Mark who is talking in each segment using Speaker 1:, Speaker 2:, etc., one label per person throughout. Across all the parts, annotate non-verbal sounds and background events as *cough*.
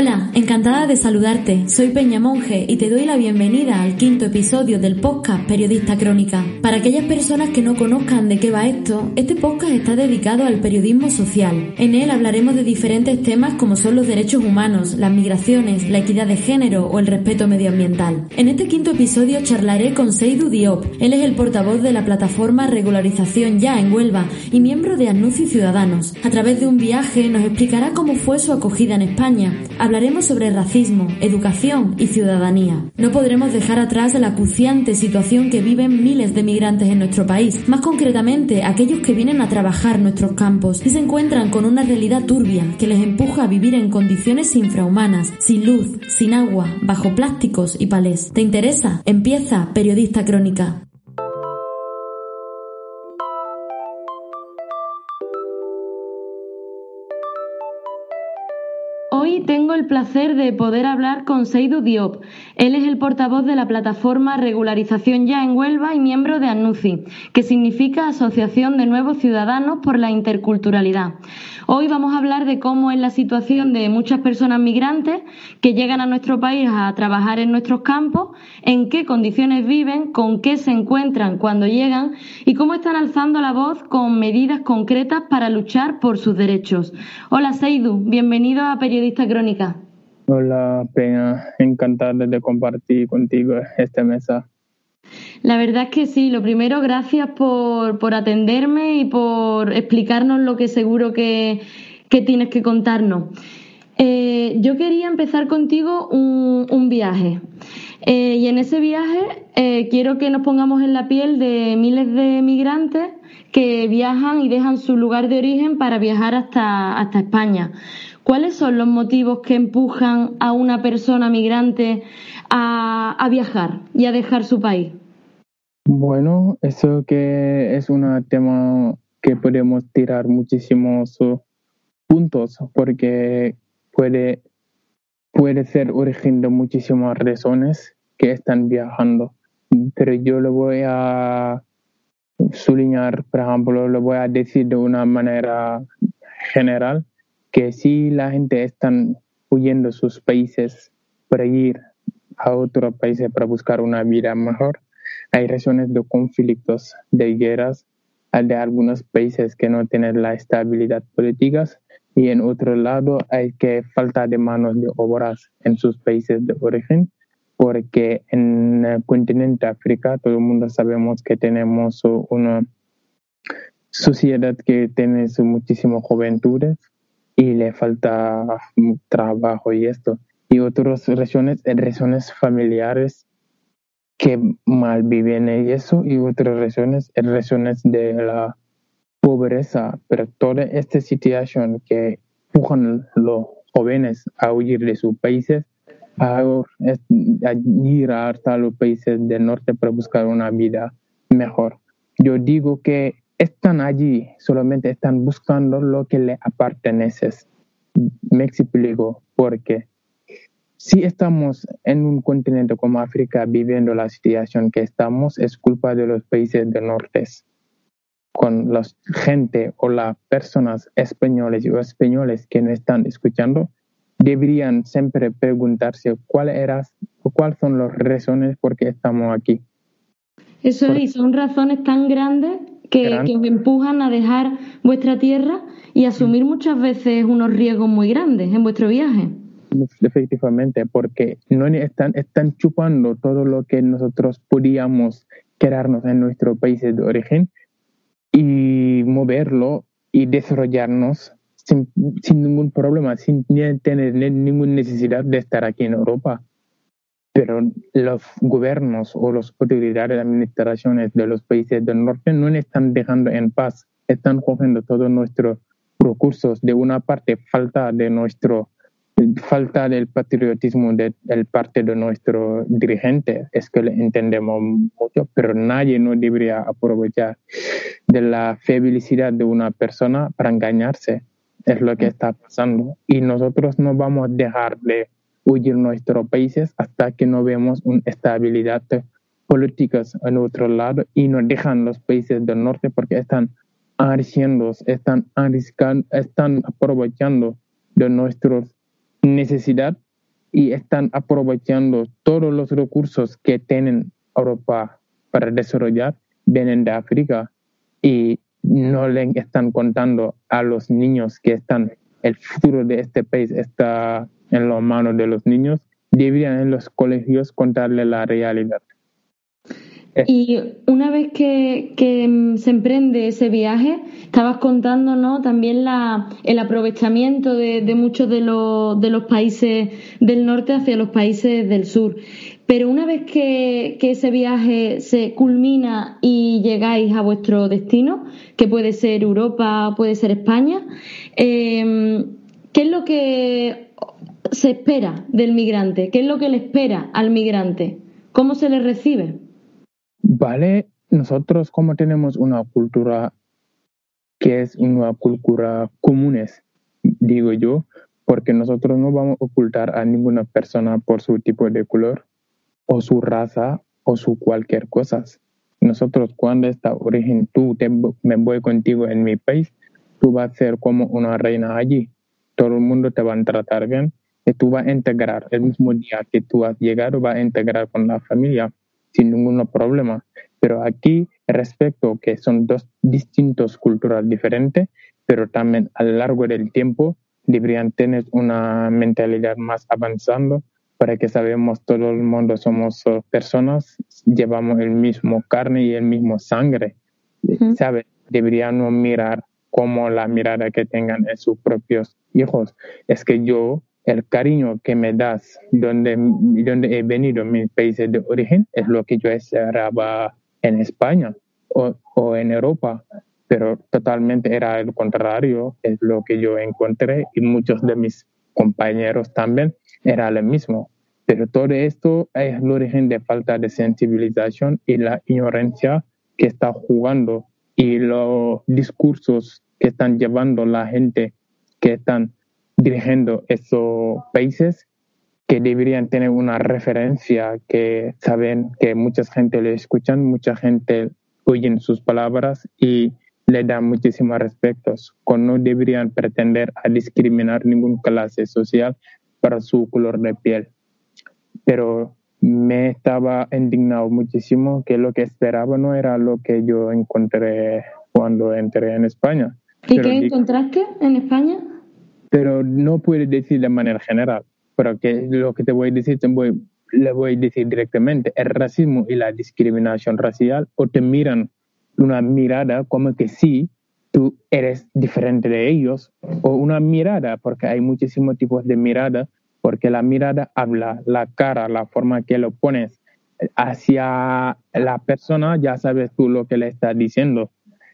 Speaker 1: Hola, encantada de saludarte. Soy Peña Monje y te doy la bienvenida al quinto episodio del podcast Periodista Crónica. Para aquellas personas que no conozcan de qué va esto, este podcast está dedicado al periodismo social. En él hablaremos de diferentes temas como son los derechos humanos, las migraciones, la equidad de género o el respeto medioambiental. En este quinto episodio charlaré con Seydou Diop. Él es el portavoz de la plataforma Regularización Ya en Huelva y miembro de Anuncio Ciudadanos. A través de un viaje nos explicará cómo fue su acogida en España hablaremos sobre racismo, educación y ciudadanía. No podremos dejar atrás la acuciante situación que viven miles de migrantes en nuestro país, más concretamente aquellos que vienen a trabajar nuestros campos y se encuentran con una realidad turbia que les empuja a vivir en condiciones infrahumanas, sin luz, sin agua, bajo plásticos y palés. ¿Te interesa? Empieza Periodista Crónica. Tengo el placer de poder hablar con Seydou Diop. Él es el portavoz de la plataforma Regularización Ya en Huelva y miembro de ANUCI, que significa Asociación de Nuevos Ciudadanos por la Interculturalidad. Hoy vamos a hablar de cómo es la situación de muchas personas migrantes que llegan a nuestro país a trabajar en nuestros campos, en qué condiciones viven, con qué se encuentran cuando llegan y cómo están alzando la voz con medidas concretas para luchar por sus derechos. Hola Seydou, bienvenido a Periodista Crónica.
Speaker 2: Hola, Peña. Encantado de compartir contigo esta mesa.
Speaker 1: La verdad es que sí. Lo primero, gracias por, por atenderme y por explicarnos lo que seguro que, que tienes que contarnos. Eh, yo quería empezar contigo un, un viaje. Eh, y en ese viaje eh, quiero que nos pongamos en la piel de miles de migrantes que viajan y dejan su lugar de origen para viajar hasta, hasta España. ¿Cuáles son los motivos que empujan a una persona migrante a, viajar y a dejar su país?
Speaker 2: Bueno, eso que es un tema que podemos tirar muchísimos puntos porque puede, puede ser origen de muchísimas razones que están viajando. Pero yo lo voy a sublinear, por ejemplo, lo voy a decir de una manera general, que si la gente está huyendo sus países para ir a otros países para buscar una vida mejor, hay razones de conflictos, de guerras, de algunos países que no tienen la estabilidad política y en otro lado hay que falta de manos de obras en sus países de origen porque en el continente África todo el mundo sabemos que tenemos una sociedad que tiene muchísimas juventudes y le falta trabajo y esto. Y otras razones, razones familiares que mal viven y eso, y otras razones, razones de la pobreza. Pero toda esta situación que empujan los jóvenes a huir de sus países, a, a ir hasta los países del norte para buscar una vida mejor. Yo digo que están allí, solamente están buscando lo que les pertenece. Me explico por qué. Si estamos en un continente como África viviendo la situación que estamos, es culpa de los países del norte. Con la gente o las personas españoles o españoles que no están escuchando, deberían siempre preguntarse cuáles eran cuáles son las razones por qué estamos aquí.
Speaker 1: Eso es, son razones tan grandes que, que, os empujan a dejar vuestra tierra y asumir muchas veces unos riesgos muy grandes en vuestro viaje.
Speaker 2: Efectivamente, porque no están, están chupando todo lo que nosotros podíamos quedarnos en nuestros países de origen y moverlo y desarrollarnos sin, sin ningún problema, sin tener ninguna necesidad de estar aquí en Europa pero los gobiernos o las autoridades de administraciones de los países del norte no están dejando en paz están cogiendo todos nuestros recursos. De una parte, falta de nuestro falta del patriotismo de, parte de nuestro dirigente, es que le entendemos mucho, pero nadie no debería aprovechar de la felicidad de una persona para engañarse. Es lo que está pasando. Y nosotros no vamos a dejar de huir nuestros países hasta que no vemos una estabilidad política en otro lado y no dejan los países del norte porque están arriesgando, están están aprovechando de nuestros necesidad y están aprovechando todos los recursos que tienen Europa para desarrollar, vienen de África y no le están contando a los niños que están, el futuro de este país está en las manos de los niños, deberían en los colegios contarle la realidad.
Speaker 1: Y una vez que, se emprende ese viaje, estabas contando ¿no? también el aprovechamiento de, de muchos de los, de los países del norte hacia los países del sur. Pero una vez que, ese viaje se culmina y llegáis a vuestro destino, que puede ser Europa, puede ser España, eh, ¿qué es lo que se espera del migrante? ¿Qué es lo que le espera al migrante? ¿Cómo se le recibe?
Speaker 2: Vale, nosotros como tenemos una cultura que es una cultura comunes, digo yo, porque nosotros no vamos a ocultar a ninguna persona por su tipo de color o su raza o su cualquier cosa. Nosotros cuando está origen, tú te, me voy contigo en mi país, tú vas a ser como una reina allí. Todo el mundo te va a tratar bien y tú vas a integrar el mismo día que tú has llegado, vas a integrar con la familia sin ningún problema. Pero aquí, respecto que son dos distintos culturas diferentes, pero también a lo largo del tiempo deberían tener una mentalidad más avanzando para que sabemos todo el mundo somos personas, llevamos el mismo carne y el mismo sangre. ¿Sabe? Deberían mirar como la mirada que tengan en sus propios hijos. Es que yo el cariño que me das donde, donde he venido, mis países de origen, es lo que yo esperaba en España o, o en Europa, pero totalmente era el contrario, es lo que yo encontré y muchos de mis compañeros también era lo mismo. Pero todo esto es el origen de falta de sensibilización y la ignorancia que está jugando y los discursos que están llevando la gente que están dirigiendo esos países que deberían tener una referencia, que saben que mucha gente le escuchan, mucha gente oye sus palabras y le dan muchísimos respetos, no deberían pretender a discriminar ninguna clase social para su color de piel. Pero me estaba indignado muchísimo que lo que esperaba no era lo que yo encontré cuando entré en España.
Speaker 1: ¿Y qué encontraste en España?
Speaker 2: pero no puedo decir de manera general, pero que lo que te voy a decir, te voy, le voy a decir directamente, el racismo y la discriminación racial o te miran una mirada como que sí, tú eres diferente de ellos, o una mirada, porque hay muchísimos tipos de mirada, porque la mirada habla, la cara, la forma que lo pones hacia la persona, ya sabes tú lo que le estás diciendo.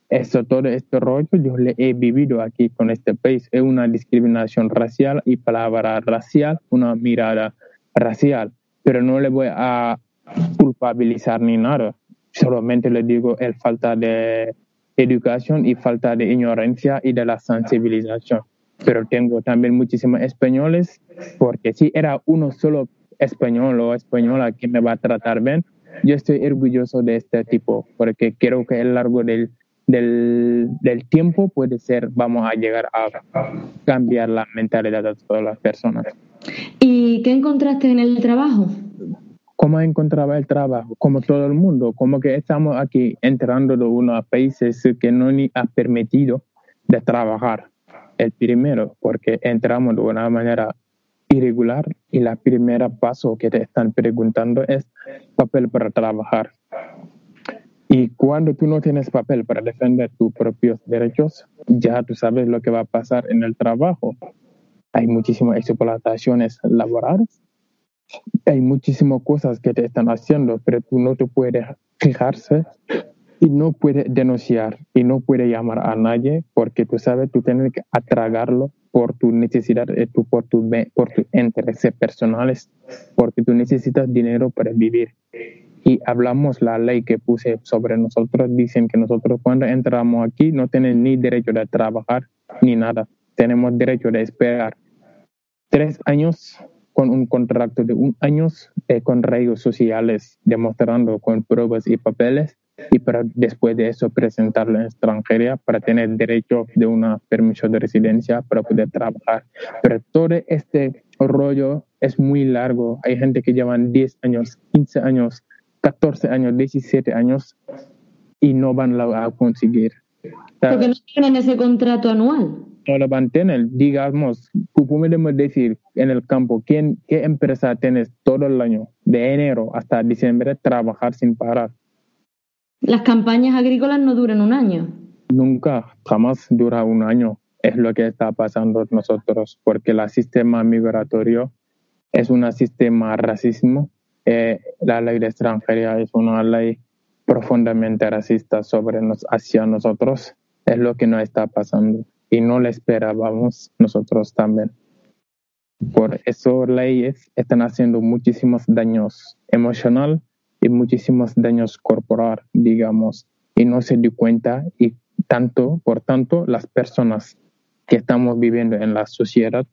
Speaker 2: Eso, todo este rollo yo le he vivido aquí con este país. Es una discriminación racial y palabra racial, una mirada racial. Pero no le voy a culpabilizar ni nada. Solamente le digo el falta de educación y falta de ignorancia y de la sensibilización. Pero tengo también muchísimos españoles, porque si era uno solo español o española que me va a tratar bien, yo estoy orgulloso de este tipo, porque creo que a lo largo del del, del, tiempo puede ser, vamos a llegar a cambiar la mentalidad de todas las personas.
Speaker 1: ¿Y qué encontraste en el trabajo?
Speaker 2: ¿Cómo encontraba el trabajo? Como todo el mundo, como que estamos aquí entrando de unos países que no ni ha permitido de trabajar. El primero, porque entramos de una manera irregular y la primera paso que te están preguntando es papel para trabajar. Y cuando tú no tienes papel para defender tus propios derechos, ya tú sabes lo que va a pasar en el trabajo. Hay muchísimas explotaciones laborales, hay muchísimas cosas que te están haciendo, pero tú no te puedes fijarse y no puede denunciar y no puede llamar a nadie porque tú sabes, tú tienes que atragarlo por tu necesidad, eh, por tu, por tus intereses personales, porque tú necesitas dinero para vivir. Y hablamos la ley que puse sobre nosotros, dicen que nosotros cuando entramos aquí no tenemos ni derecho de trabajar ni nada, tenemos derecho de esperar tres años con un contrato de un año eh, con redes sociales, demostrando con pruebas y papeles y para después de eso presentarlo en extranjería para tener derecho de una permiso de residencia para poder trabajar. Pero todo este rollo es muy largo. Hay gente que llevan 10 años, 15 años, 14 años, 17 años y no van a conseguir.
Speaker 1: Porque no tienen ese contrato anual.
Speaker 2: No lo van a tener. Digamos, podemos decir en el campo, ¿quién, ¿qué empresa tienes todo el año, de enero hasta diciembre, trabajar sin parar?
Speaker 1: Las campañas agrícolas no duran un año.
Speaker 2: Nunca, jamás dura un año. Es lo que está pasando nosotros, porque el sistema migratorio es un sistema racismo. Eh, la ley de extranjería es una ley profundamente racista sobre nos, hacia nosotros. Es lo que no está pasando y no le esperábamos nosotros también. Por eso leyes están haciendo muchísimos daños emocional y muchísimos daños corporal, digamos, y no se dio cuenta y tanto, por tanto, las personas que estamos viviendo en la sociedad,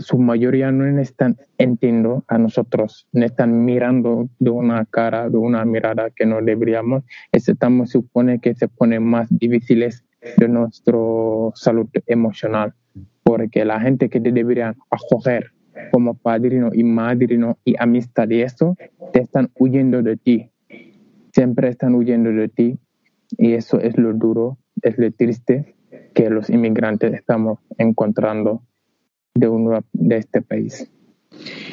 Speaker 2: su mayoría no están entendiendo a nosotros, no están mirando de una cara, de una mirada que no deberíamos. Estamos supone que se pone más difíciles de nuestra salud emocional, porque la gente que deberían acoger como padrino y madrino y amistad y eso, te están huyendo de ti. Siempre están huyendo de ti y eso es lo duro, es lo triste que los inmigrantes estamos encontrando de, uno, de este país.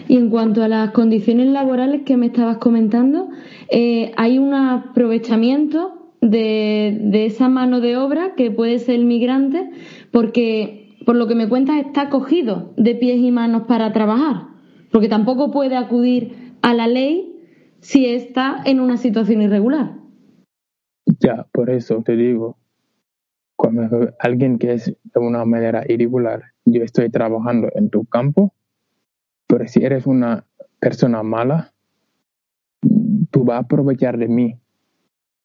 Speaker 1: Y en cuanto a las condiciones laborales que me estabas comentando, eh, hay un aprovechamiento de, de, esa mano de obra que puede ser el migrante, porque por lo que me cuentas, está cogido de pies y manos para trabajar, porque tampoco puede acudir a la ley si está en una situación irregular.
Speaker 2: Ya, por eso te digo, cuando alguien que es de una manera irregular, yo estoy trabajando en tu campo, pero si eres una persona mala, tú vas a aprovechar de mí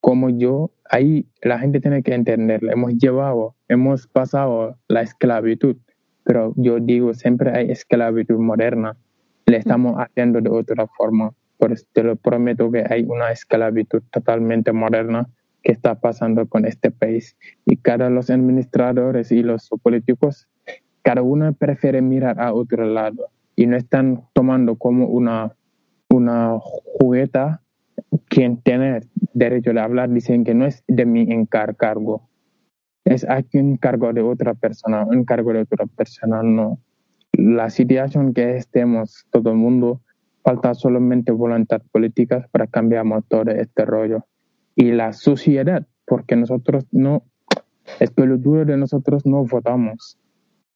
Speaker 2: como yo, ahí la gente tiene que entenderlo. Hemos llevado, hemos pasado la esclavitud, pero yo digo, siempre hay esclavitud moderna. Le estamos haciendo de otra forma. Por eso te lo prometo que hay una esclavitud totalmente moderna que está pasando con este país. Y cada los administradores y los políticos, cada uno prefiere mirar a otro lado y no están tomando como una, una jugueta quien tiene derecho de hablar dicen que no es de mi encargo, es aquí un cargo de otra persona, un cargo de otra persona, no. La situación que estemos todo el mundo, falta solamente voluntad política para cambiar todo este rollo. Y la sociedad, porque nosotros no, es que lo duro de nosotros no votamos.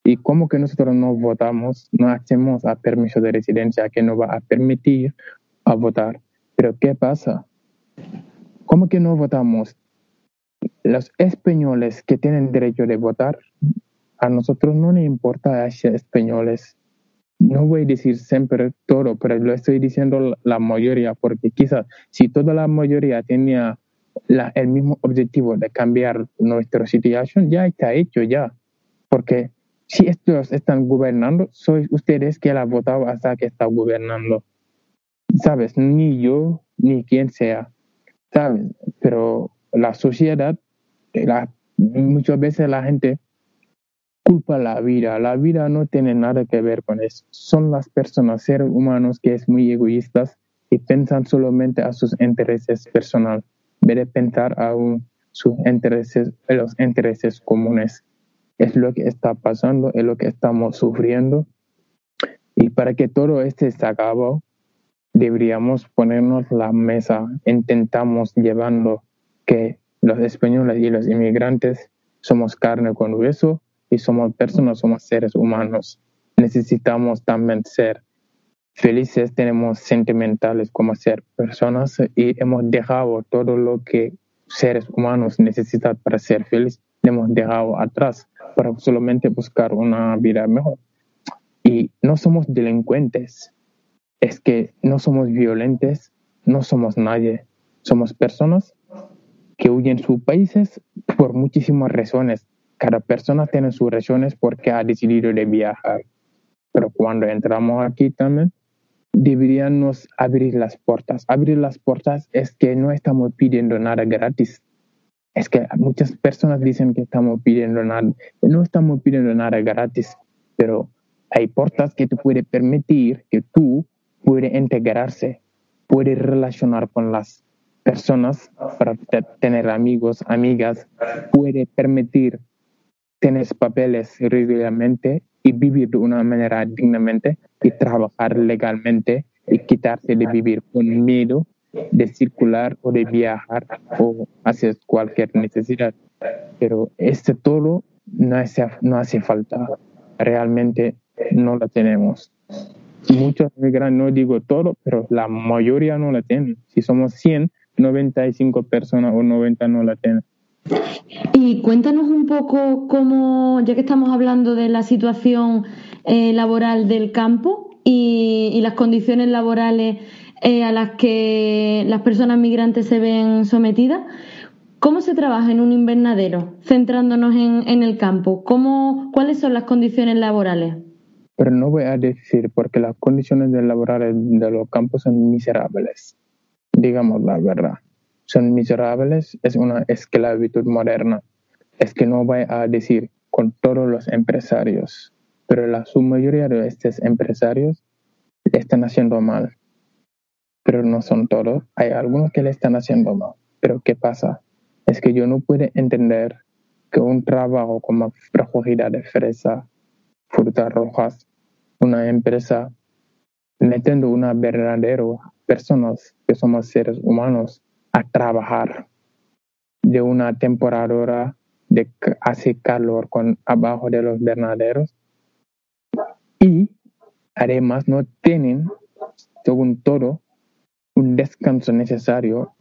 Speaker 2: Y como que nosotros no votamos, no hacemos a permiso de residencia que nos va a permitir a votar. Pero ¿qué pasa? ¿Cómo que no votamos? Los españoles que tienen derecho de votar, a nosotros no nos importa a españoles. No voy a decir siempre todo, pero lo estoy diciendo la mayoría, porque quizás si toda la mayoría tenía el mismo objetivo de cambiar nuestra situación, ya está hecho ya. Porque si estos están gobernando, sois ustedes que la han votado hasta que está gobernando sabes, ni yo ni quien sea, sabes, pero la sociedad, muchas veces la gente culpa la vida, la vida no tiene nada que ver con eso, son las personas, seres humanos que es muy egoístas y piensan solamente a sus intereses personales, en vez de pensar a sus intereses, los intereses comunes. Es lo que está pasando, es lo que estamos sufriendo. Y para que todo esto se acabe, deberíamos ponernos la mesa, intentamos llevando que los españoles y los inmigrantes somos carne con hueso y somos personas, somos seres humanos. Necesitamos también ser felices, tenemos sentimentales como ser personas y hemos dejado todo lo que seres humanos necesitan para ser felices, hemos dejado atrás para solamente buscar una vida mejor. Y no somos delincuentes, es que no somos violentos, no somos nadie, somos personas que huyen sus países por muchísimas razones. Cada persona tiene sus razones porque ha decidido de viajar. Pero cuando entramos aquí también, deberíamos abrir las puertas. Abrir las puertas es que no estamos pidiendo nada gratis. Es que muchas personas dicen que estamos pidiendo nada. No estamos pidiendo nada gratis, pero hay puertas que te pueden permitir que tú puedes integrarse, puedes relacionar con las personas para tener amigos, amigas, puede permitir tener papeles regularmente y vivir de una manera dignamente y trabajar legalmente y quitarse de vivir con miedo de circular o de viajar o hacer cualquier necesidad. Pero este todo no hace, no hace falta. Realmente no lo tenemos. Muchos migrantes, no digo todo, pero la mayoría no la tienen. Si somos 100, 95 personas o 90 no la tienen.
Speaker 1: Y cuéntanos un poco cómo, ya que estamos hablando de la situación eh, laboral del campo y, y las condiciones laborales eh, a las que las personas migrantes se ven sometidas. ¿Cómo se trabaja en un invernadero, centrándonos en, en el campo? ¿Cómo, ¿Cuáles son las condiciones laborales?
Speaker 2: Pero no voy a decir porque las condiciones laborales de los campos son miserables, digamos la verdad. Son miserables, es una esclavitud moderna. Es que no voy a decir con todos los empresarios, pero la su mayoría de estos empresarios están haciendo mal pero no son todos. Hay algunos que le están haciendo mal. Pero ¿qué pasa? Es que yo no puedo entender que un trabajo como recogida de fresa, frutas rojas, una empresa metiendo una verdadera personas que somos seres humanos a trabajar de una temporada de hace calor con abajo de los verdaderos y además no tienen según todo un descanso necesario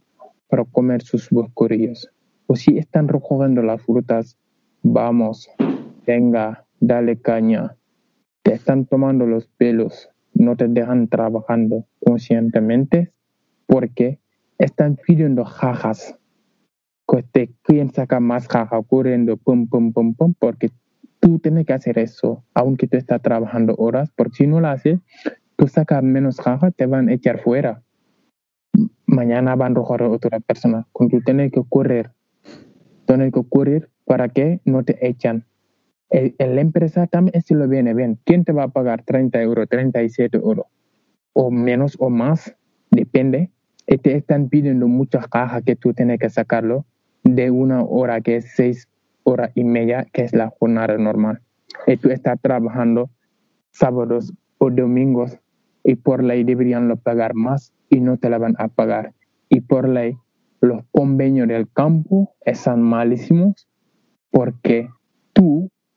Speaker 2: para comer sus bosquerillos. O si están recogiendo las frutas, vamos, venga, dale caña. Están tomando los pelos, no te dejan trabajando conscientemente porque están pidiendo jajas. Que te quieren sacar más jaja corriendo, pum, pum, pum, pum, porque tú tienes que hacer eso, aunque tú estás trabajando horas, porque si no lo haces, tú sacas menos jaja, te van a echar fuera mañana van a arrojar a otra persona. Tú tienes que correr, tienes que correr para que no te echan. La empresa también si lo viene bien. ¿Quién te va a pagar 30 euros, 37 euros? O menos o más, depende. Y te están pidiendo muchas cajas que tú tienes que sacarlo de una hora que es seis horas y media, que es la jornada normal. Y tú estás trabajando sábados o domingos y por ley deberían lo pagar más y no te la van a pagar. Y por ley, los convenios del campo están malísimos porque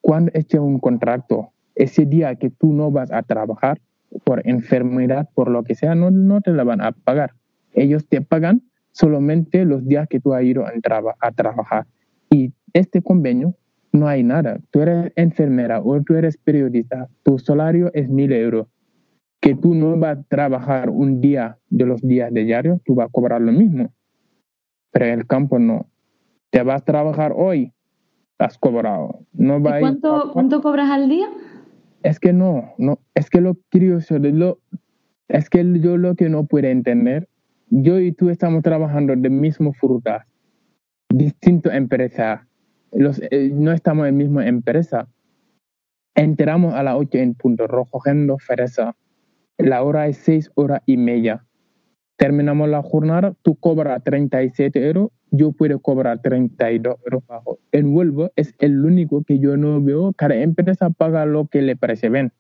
Speaker 2: cuando eches un contrato, ese día que tú no vas a trabajar por enfermedad, por lo que sea, no, no te la van a pagar. Ellos te pagan solamente los días que tú has ido a, a trabajar. Y este convenio no hay nada. Tú eres enfermera o tú eres periodista, tu salario es mil euros que tú no vas a trabajar un día de los días de diario, tú vas a cobrar lo mismo. Pero en el campo no. Te vas a trabajar hoy, has cobrado. No
Speaker 1: ¿Y cuánto, cuánto cobras al día?
Speaker 2: Es que no, no, es que lo curioso de lo, es que yo lo que no puedo entender, yo y tú estamos trabajando de mismo fruta, distinto empresa, los, eh, no estamos en la misma empresa. Entramos a las 8 en punto, recogiendo fresa la hora es seis horas y media. Terminamos la jornada, tú cobras 37 euros, yo puedo cobrar 32 euros bajo. En Vuelvo es el único que yo no veo, cada empresa paga lo que le parece bien.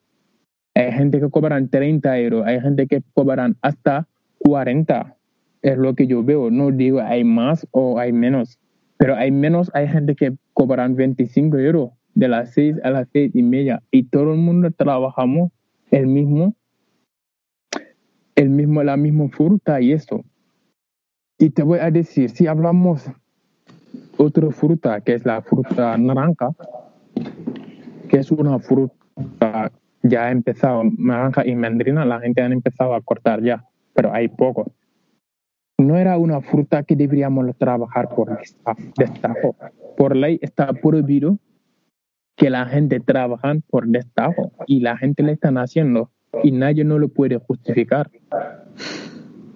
Speaker 2: Hay gente que cobran 30 euros, hay gente que cobran hasta 40. Es lo que yo veo. No digo hay más o hay menos, pero hay menos, hay gente que cobran 25 euros de las 6 a las 6 y media y todo el mundo trabajamos el mismo el mismo, la misma fruta y esto. Y te voy a decir, si hablamos otra fruta que es la fruta naranja, que es una fruta ya ha empezado, naranja y mandrina, la gente ha empezado a cortar ya, pero hay poco. No era una fruta que deberíamos trabajar por destajo. Por ley está prohibido que la gente trabaja por destajo y la gente le están haciendo y nadie no lo puede justificar.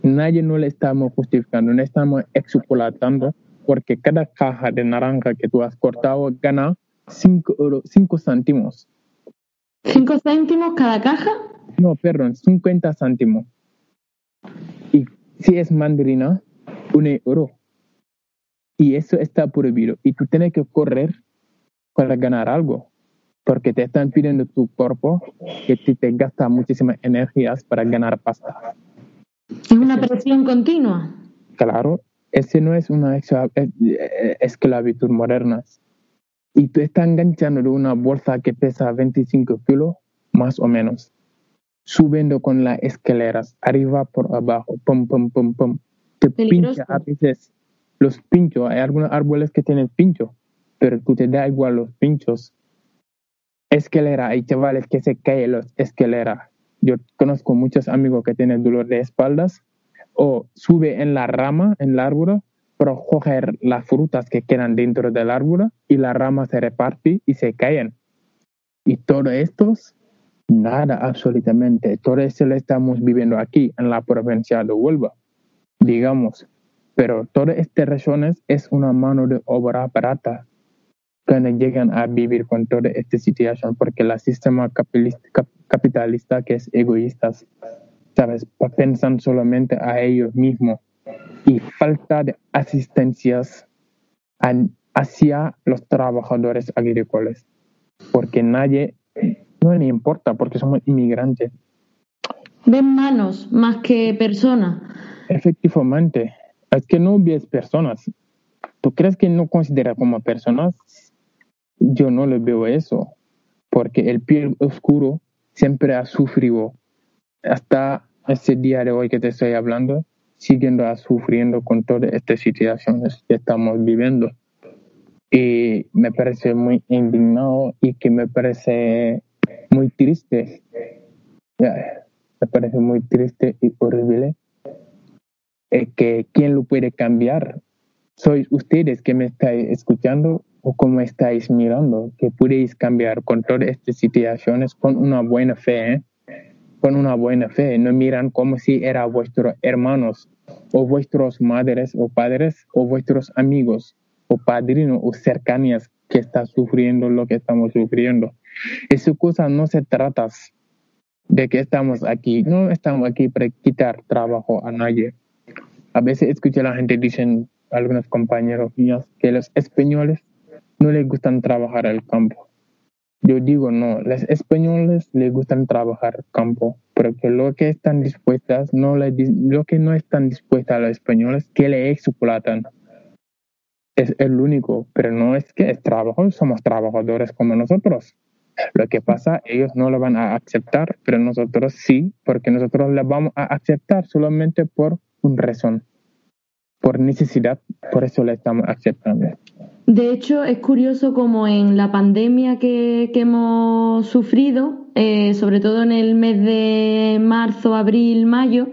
Speaker 2: Nadie no le estamos justificando, no estamos extrapolando porque cada caja de naranja que tú has cortado gana 5 cinco céntimos.
Speaker 1: ¿5 céntimos cada caja?
Speaker 2: No, perdón, 50 céntimos. Y si es mandarina, un euro. Y eso está prohibido. Y tú tienes que correr para ganar algo. Porque te están pidiendo tu cuerpo que te gasta muchísimas energías para ganar pasta.
Speaker 1: Es una presión continua.
Speaker 2: Claro, ese no es una esclavitud moderna. Y tú estás enganchando de una bolsa que pesa 25 kilos, más o menos, subiendo con las escaleras, arriba por abajo, pum, pum, pum, pum. Te pincha a veces los pinchos. Hay algunos árboles que tienen pincho, pero tú te da igual los pinchos. Escalera, hay chavales que se caen los escaleras. Yo conozco muchos amigos que tienen dolor de espaldas o sube en la rama, en el árbol, para coger las frutas que quedan dentro del árbol y la rama se reparte y se caen. Y todo esto, nada absolutamente. Todo esto lo estamos viviendo aquí en la provincia de Huelva, digamos. Pero todas estas regiones es una mano de obra barata cuando llegan a vivir con toda esta situación, porque el sistema capitalista que es egoísta, ¿sabes? Piensan solamente a ellos mismos y falta de asistencias hacia los trabajadores agrícolas, porque nadie, no le importa, porque somos inmigrantes.
Speaker 1: Ven manos más que personas.
Speaker 2: Efectivamente, es que no ves personas. ¿Tú crees que no considera como personas? Yo no le veo eso, porque el piel oscuro siempre ha sufrido hasta este día de hoy que te estoy hablando siguiendo sufriendo con todas estas situaciones que estamos viviendo. Y me parece muy indignado y que me parece muy triste. me parece muy triste y horrible. Eh, que quién lo puede cambiar. Sois ustedes que me estáis escuchando o como estáis mirando, que podéis cambiar con todas estas situaciones con una buena fe. ¿eh? con una buena fe, no miran como si eran vuestros hermanos o vuestros madres o padres o vuestros amigos o padrinos o cercanías que están sufriendo lo que estamos sufriendo. Esa cosa no se trata de que estamos aquí, no estamos aquí para quitar trabajo a nadie. A veces escucho a la gente dicen, algunos compañeros míos, que los españoles no les gustan trabajar al campo. Yo digo, no, los españoles les gustan trabajar campo, porque lo que están dispuestas, no le, lo que no están dispuestas a los españoles, que le explotan. Es el único, pero no es que es trabajo, somos trabajadores como nosotros. Lo que pasa, ellos no lo van a aceptar, pero nosotros sí, porque nosotros lo vamos a aceptar solamente por un razón, por necesidad, por eso le estamos aceptando.
Speaker 1: De hecho, es curioso como en la pandemia que, hemos sufrido, eh, sobre todo en el mes de marzo, abril, mayo,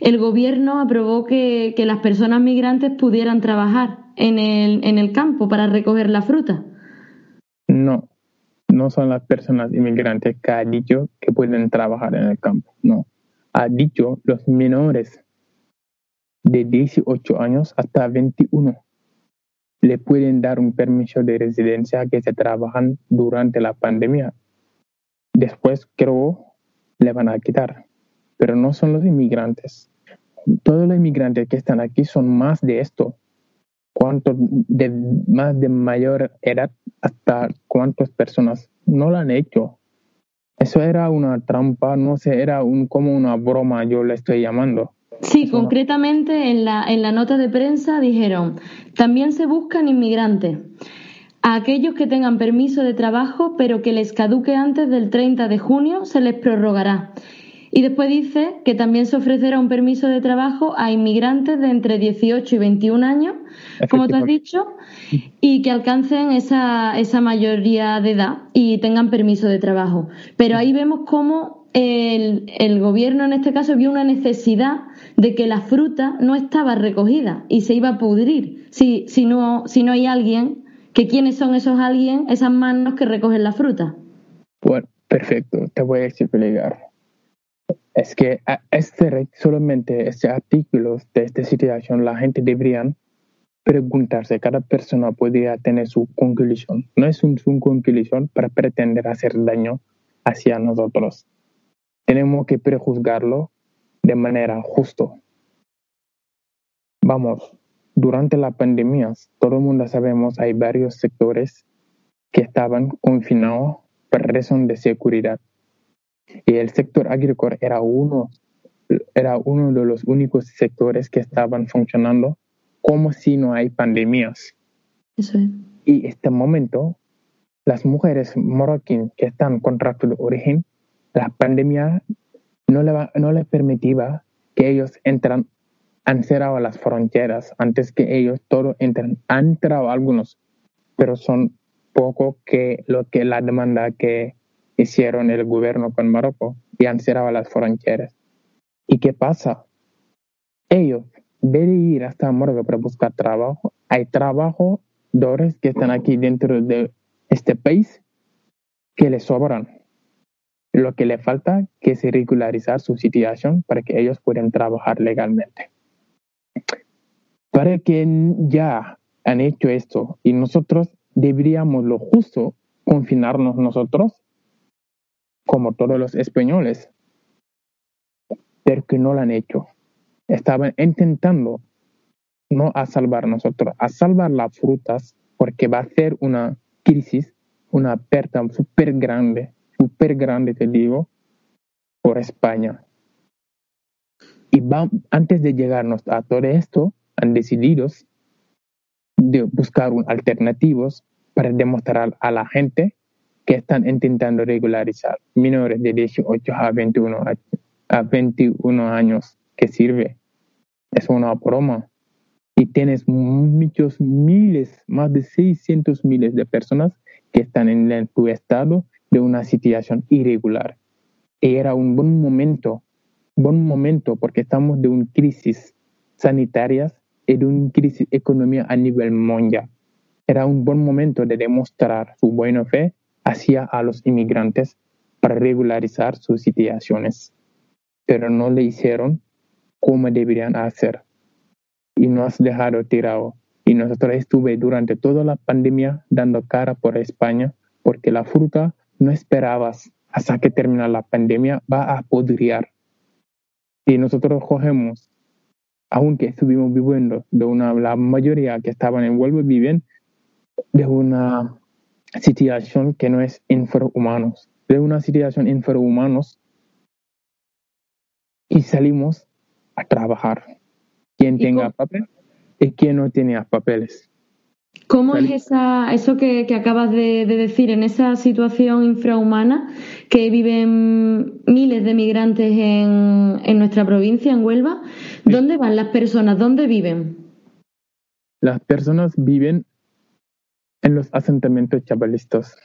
Speaker 1: el gobierno aprobó que, las personas migrantes pudieran trabajar en el, en el campo para recoger la fruta.
Speaker 2: No, no son las personas inmigrantes que ha dicho que pueden trabajar en el campo, no. Ha dicho los menores de 18 años hasta 21 le pueden dar un permiso de residencia que se trabajan durante la pandemia. Después creo le van a quitar, pero no son los inmigrantes. Todos los inmigrantes que están aquí son más de esto. ¿Cuántos de más de mayor edad hasta cuántas personas no lo han hecho? Eso era una trampa, no sé, era un, como una broma, yo le estoy llamando.
Speaker 1: Sí, concretamente en la, en la nota de prensa dijeron, también se buscan inmigrantes, a aquellos que tengan permiso de trabajo pero que les caduque antes del 30 de junio se les prorrogará. Y después dice que también se ofrecerá un permiso de trabajo a inmigrantes de entre 18 y 21 años, como tú has dicho, y que alcancen esa, esa mayoría de edad y tengan permiso de trabajo. Pero ahí vemos cómo el, gobierno en este caso vio una necesidad de que la fruta no estaba recogida y se iba a pudrir si, si, no, si no hay alguien, que quiénes son esos alguien, esas manos que recogen la fruta.
Speaker 2: Bueno, perfecto, te voy a explicar. Es que este, solamente este artículo de esta situación, la gente debería preguntarse, cada persona podría tener su conclusión. No es un, su conclusión para pretender hacer daño hacia nosotros. Tenemos que prejuzgarlo de manera justa. Vamos, durante la pandemia, todo el mundo sabemos, hay varios sectores que estaban confinados por razón de seguridad. Y el sector agrícola era uno, era uno de los únicos sectores que estaban funcionando como si no hay pandemias.
Speaker 1: Eso es.
Speaker 2: Y este momento, las mujeres marroquíes que están con contrato de origen, la pandemia no le, no le permitía que ellos entran, han cerrado las fronteras antes que ellos todos entran. Han entrado algunos, pero son poco que lo que la demanda que hicieron el gobierno con Marruecos y han cerrado las fronteras. ¿Y qué pasa? Ellos, de ir hasta Marruecos para buscar trabajo, hay trabajadores que están aquí dentro de este país que les sobran lo que le falta es regularizar su situación para que ellos puedan trabajar legalmente. Para que ya han hecho esto y nosotros deberíamos lo justo confinarnos nosotros, como todos los españoles, pero que no lo han hecho. Estaban intentando no a salvar nosotros, a salvar las frutas, porque va a ser una crisis, una pérdida súper grande súper grande, te digo, por España. Y antes de llegarnos a todo esto, han decidido de buscar un alternativos para demostrar a la gente que están intentando regularizar menores de 18 a 21, a 21 años que sirve. Es una broma. Y tienes muchos miles, más de 600 miles de personas que están en tu estado de una situación irregular. Era un buen momento, buen momento porque estamos de una crisis sanitaria y de una crisis económica a nivel mundial. Era un buen momento de demostrar su buena fe hacia a los inmigrantes para regularizar sus situaciones. Pero no le hicieron como deberían hacer y nos dejado tirado. Y nosotros estuve durante toda la pandemia dando cara por España porque la fruta no esperabas hasta que termina la pandemia, va a podriar. Y nosotros cogemos, aunque estuvimos viviendo de una, la mayoría que estaban en Huelva viven de una situación que no es infrahumanos, de una situación infrahumanos y salimos a trabajar. Quien tenga papel y quien no tenía papeles.
Speaker 1: ¿Cómo es esa, eso que, acabas de, decir, en esa situación infrahumana que viven miles de migrantes en, en nuestra provincia, en Huelva? ¿Dónde van las personas? ¿Dónde viven?
Speaker 2: Las personas viven en los asentamientos chavalistas,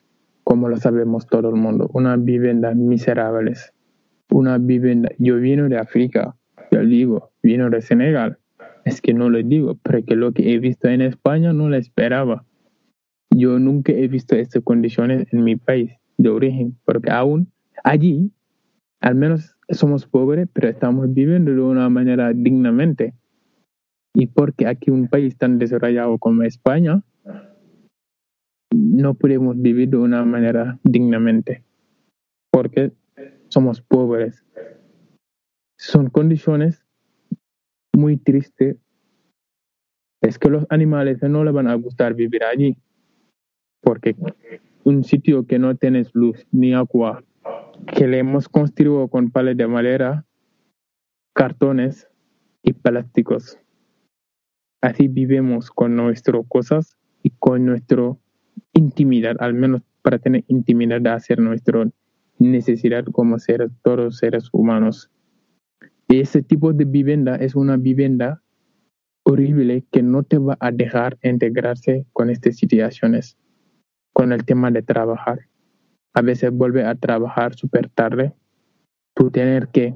Speaker 2: como lo sabemos todo el mundo. Una vivienda miserables, una vivienda. Yo vino de África, yo digo, vino de Senegal es que no lo digo, porque lo que he visto en España no lo esperaba. Yo nunca he visto estas condiciones en mi país de origen, porque aún allí, al menos somos pobres, pero estamos viviendo de una manera dignamente. Y porque aquí un país tan desarrollado como España, no podemos vivir de una manera dignamente, porque somos pobres. Son condiciones muy triste es que los animales no le van a gustar vivir allí, porque un sitio que no tienes luz ni agua, que le hemos construido con palos de madera, cartones y plásticos. Así vivimos con nuestras cosas y con nuestra intimidad, al menos para tener intimidad de hacer nuestro necesidad como seres, todos seres humanos. Y ese tipo de vivienda es una vivienda horrible que no te va a dejar integrarse con estas situaciones, con el tema de trabajar. A veces vuelve a trabajar súper tarde, tú tener que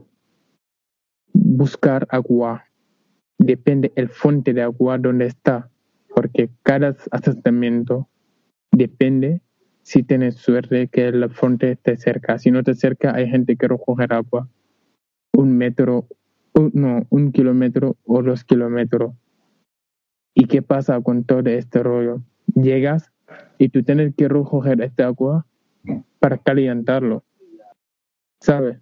Speaker 2: buscar agua. Depende el fuente de agua donde está, porque cada asentamiento depende si tienes suerte que la fuente te cerca. Si no te cerca, hay gente que recoger agua un metro, no, un kilómetro o dos kilómetros. ¿Y qué pasa con todo este rollo? Llegas y tú tienes que recoger este agua para calentarlo. ¿Sabes?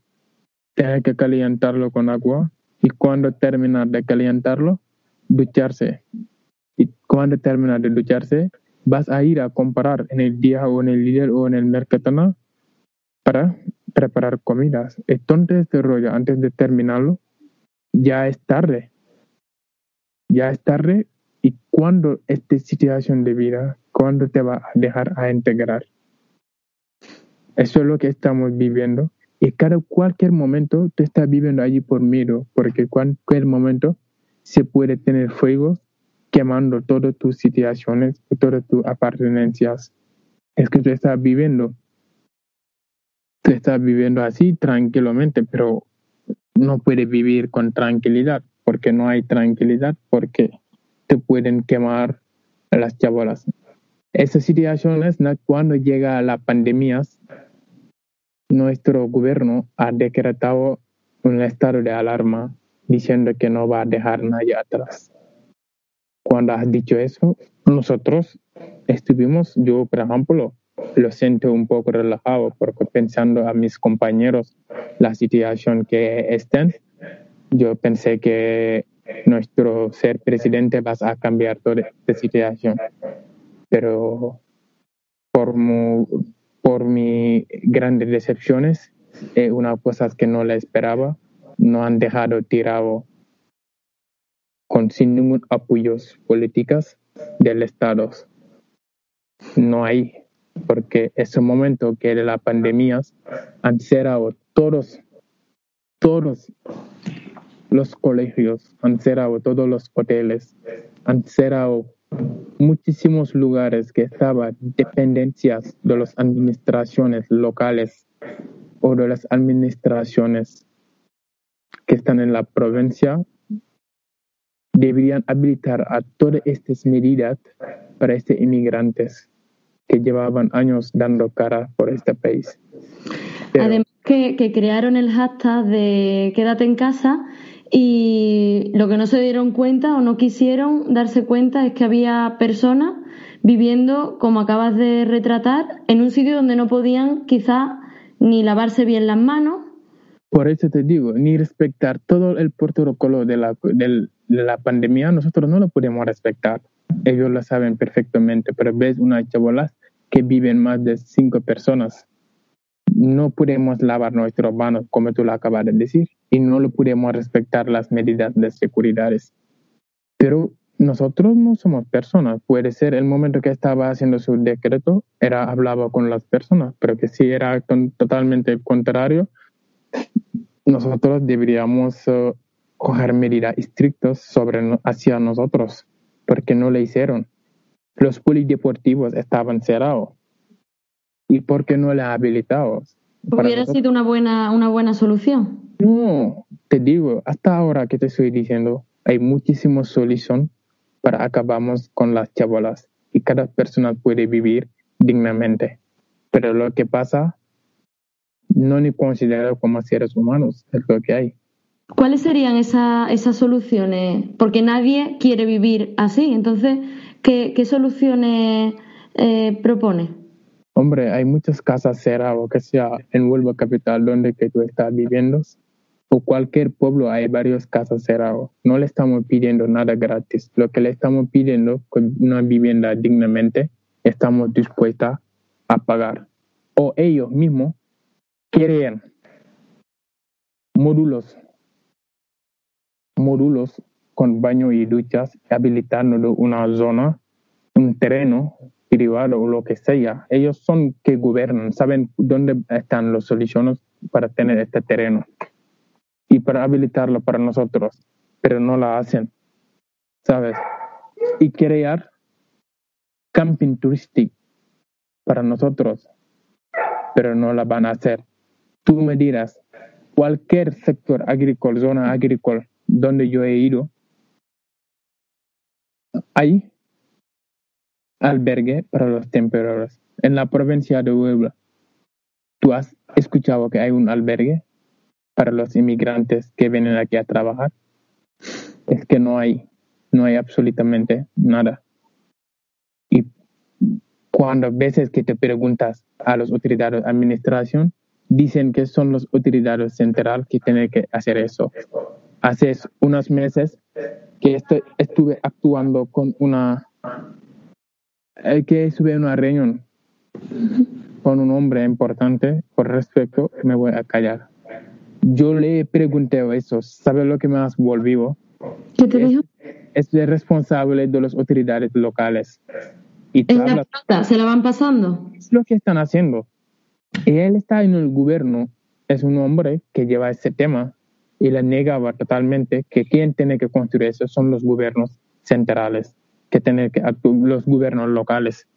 Speaker 2: Tienes que calentarlo con agua y cuando terminar de calentarlo, ducharse. Y cuando terminar de ducharse, vas a ir a comprar en el día o en el líder o en el mercado para preparar comidas. Entonces, este rollo, antes de terminarlo, ya es tarde. Ya es tarde y cuando esta situación de vida, cuando te va a dejar a integrar. Eso es lo que estamos viviendo. Y cada cualquier momento te está viviendo allí por miedo, porque cualquier momento se puede tener fuego quemando todas tus situaciones, todas tus apartenencias. Es que tú estás viviendo. Tú estás viviendo así tranquilamente, pero no puedes vivir con tranquilidad, porque no hay tranquilidad, porque te pueden quemar las chabolas. Esas situaciones, cuando llega la pandemia, nuestro gobierno ha decretado un estado de alarma diciendo que no va a dejar nadie atrás. Cuando has dicho eso, nosotros estuvimos, yo por ejemplo, lo siento un poco relajado porque pensando a mis compañeros la situación que estén, yo pensé que nuestro ser presidente va a cambiar toda esta situación. Pero por, por mis grandes decepciones, eh, una cosa que no la esperaba, no han dejado tirado con sin ningún apoyo políticas del Estado. No hay, porque ese momento que la pandemia han cerrado todos, todos los colegios, han cerrado todos los hoteles, han cerrado muchísimos lugares que estaban dependencias de las administraciones locales o de las administraciones que están en la provincia deberían habilitar a todas estas medidas para estos inmigrantes que llevaban años dando cara por este país.
Speaker 1: Además que, que, crearon el hashtag de quédate en casa y lo que no se dieron cuenta o no quisieron darse cuenta es que había personas viviendo, como acabas de retratar, en un sitio donde no podían quizá ni lavarse bien las manos.
Speaker 2: Por eso te digo, ni respetar todo el protocolo de la, del, la pandemia nosotros no lo podemos respetar. Ellos lo saben perfectamente, pero ves una chabola que viven más de cinco personas. No podemos lavar nuestras manos, como tú lo acabas de decir, y no lo podemos respetar las medidas de seguridad. Pero nosotros no somos personas. Puede ser el momento que estaba haciendo su decreto, era hablaba con las personas, pero que si era totalmente contrario, nosotros deberíamos uh, coger medidas estrictas sobre hacia nosotros, porque no le hicieron. Los polideportivos estaban cerrados. ¿Y por qué no le habilitado?
Speaker 1: ¿Hubiera sido una buena, una buena solución?
Speaker 2: No, te digo, hasta ahora que te estoy diciendo, hay muchísimas soluciones para acabamos con las chabolas y cada persona puede vivir dignamente. Pero lo que pasa, no ni considerado como seres humanos, es lo que hay.
Speaker 1: ¿Cuáles serían esas soluciones? Porque nadie quiere vivir así. Entonces, ¿qué, soluciones eh, propone?
Speaker 2: Hombre, hay muchas casas cerradas, que sea en Huelva Capital, donde que tú estás viviendo, o cualquier pueblo hay varias casas cerradas. No le estamos pidiendo nada gratis. Lo que le estamos pidiendo, con una vivienda dignamente, estamos dispuestos a pagar. O ellos mismos quieren módulos módulos con baño y duchas, habilitando una zona, un terreno privado o lo que sea. Ellos son que gobiernan, saben dónde están las soluciones para tener este terreno y para habilitarlo para nosotros, pero no la hacen, ¿sabes? Y crear camping turístico para nosotros, pero no la van a hacer. Tú me dirás, cualquier sector agrícola, zona agrícola, donde yo he ido, hay albergue para los temporales. En la provincia de Huelva, ¿tú has escuchado que hay un albergue para los inmigrantes que vienen aquí a trabajar? Es que no hay, no hay absolutamente nada. Y cuando veces que te preguntas a las autoridades de administración, dicen que son las autoridades centrales que tienen que hacer eso. Hace unos meses que estuve actuando con una el que sube una reunión con un hombre importante, por respecto, me voy a callar. Yo le pregunté eso, ¿sabe lo que me has volvido?
Speaker 1: ¿Qué te dijo?
Speaker 2: Es el responsable de las autoridades locales.
Speaker 1: Y ¿En la plata? ¿Se la van pasando?
Speaker 2: Es lo que están haciendo. Y él está en el gobierno, es un hombre que lleva ese tema y le negaba totalmente que quien tiene que construir eso son los gobiernos centrales que tener que los gobiernos locales.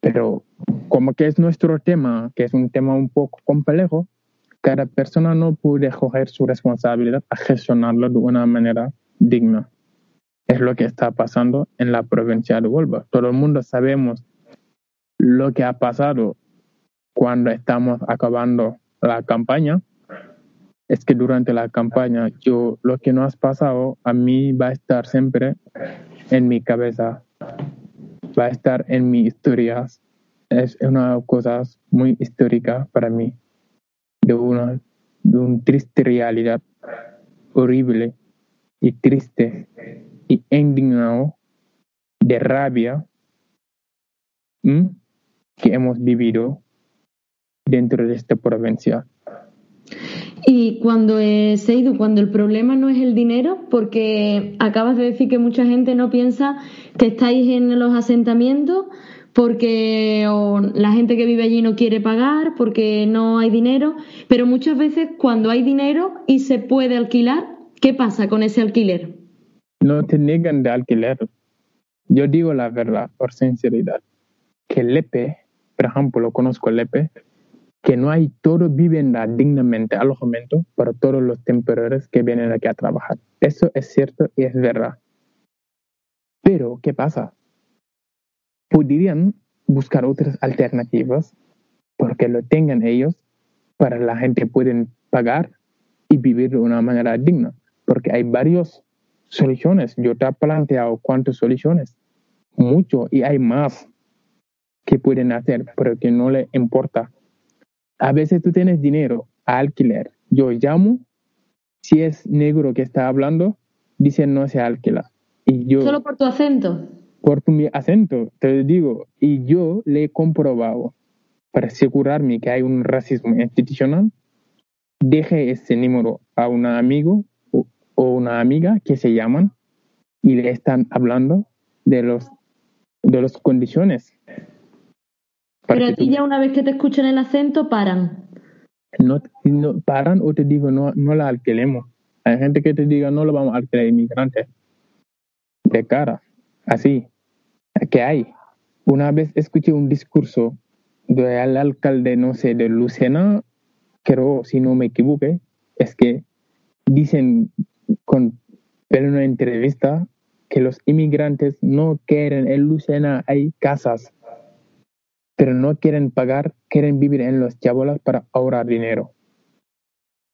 Speaker 2: Pero como que es nuestro tema, que es un tema un poco complejo, cada persona no puede coger su responsabilidad a gestionarlo de una manera digna. Es lo que está pasando en la provincia de Huelva. Todo el mundo sabemos lo que ha pasado cuando estamos acabando la campaña. Es que durante la campaña, yo lo que no has pasado a mí va a estar siempre en mi cabeza, va a estar en mi historia. Es una cosa muy histórica para mí, de una, de una triste realidad horrible y triste y indignado de rabia que hemos vivido dentro de esta provincia.
Speaker 1: Y cuando es Seidu, cuando el problema no es el dinero, porque acabas de decir que mucha gente no piensa que estáis en los asentamientos porque la gente que vive allí no quiere pagar, porque no hay dinero, pero muchas veces cuando hay dinero y se puede alquilar, ¿qué pasa con ese alquiler?
Speaker 2: No te niegan de alquiler. Yo digo la verdad, por sinceridad, que Lepe, por ejemplo, lo conozco Lepe, que no hay todo vivienda dignamente, alojamiento para todos los temporarios que vienen aquí a trabajar. Eso es cierto y es verdad. Pero, ¿qué pasa? Podrían buscar otras alternativas porque lo tengan ellos para la gente pueden pagar y vivir de una manera digna. Porque hay varias soluciones. Yo te he planteado cuántas soluciones. Mucho y hay más que pueden hacer, pero que no le importa a veces tú tienes dinero a alquiler. Yo llamo, si es negro que está hablando, dicen no se alquila. Y yo,
Speaker 1: Solo por tu acento.
Speaker 2: Por tu acento, te digo. Y yo le he comprobado para asegurarme que hay un racismo institucional. Deje ese número a un amigo o, una amiga que se llaman y le están hablando de los de las condiciones
Speaker 1: pero a ti ya una vez que te escuchan el acento, paran.
Speaker 2: No, no, paran o te digo, no, no la alquilemos. Hay gente que te diga, no lo vamos a alquilar inmigrantes. De cara, así. ¿Qué hay? Una vez escuché un discurso del alcalde, no sé, de Lucena, creo, si no me equivoqué, es que dicen con en una entrevista que los inmigrantes no quieren en Lucena hay casas pero no quieren pagar, quieren vivir en los chabolas para ahorrar dinero.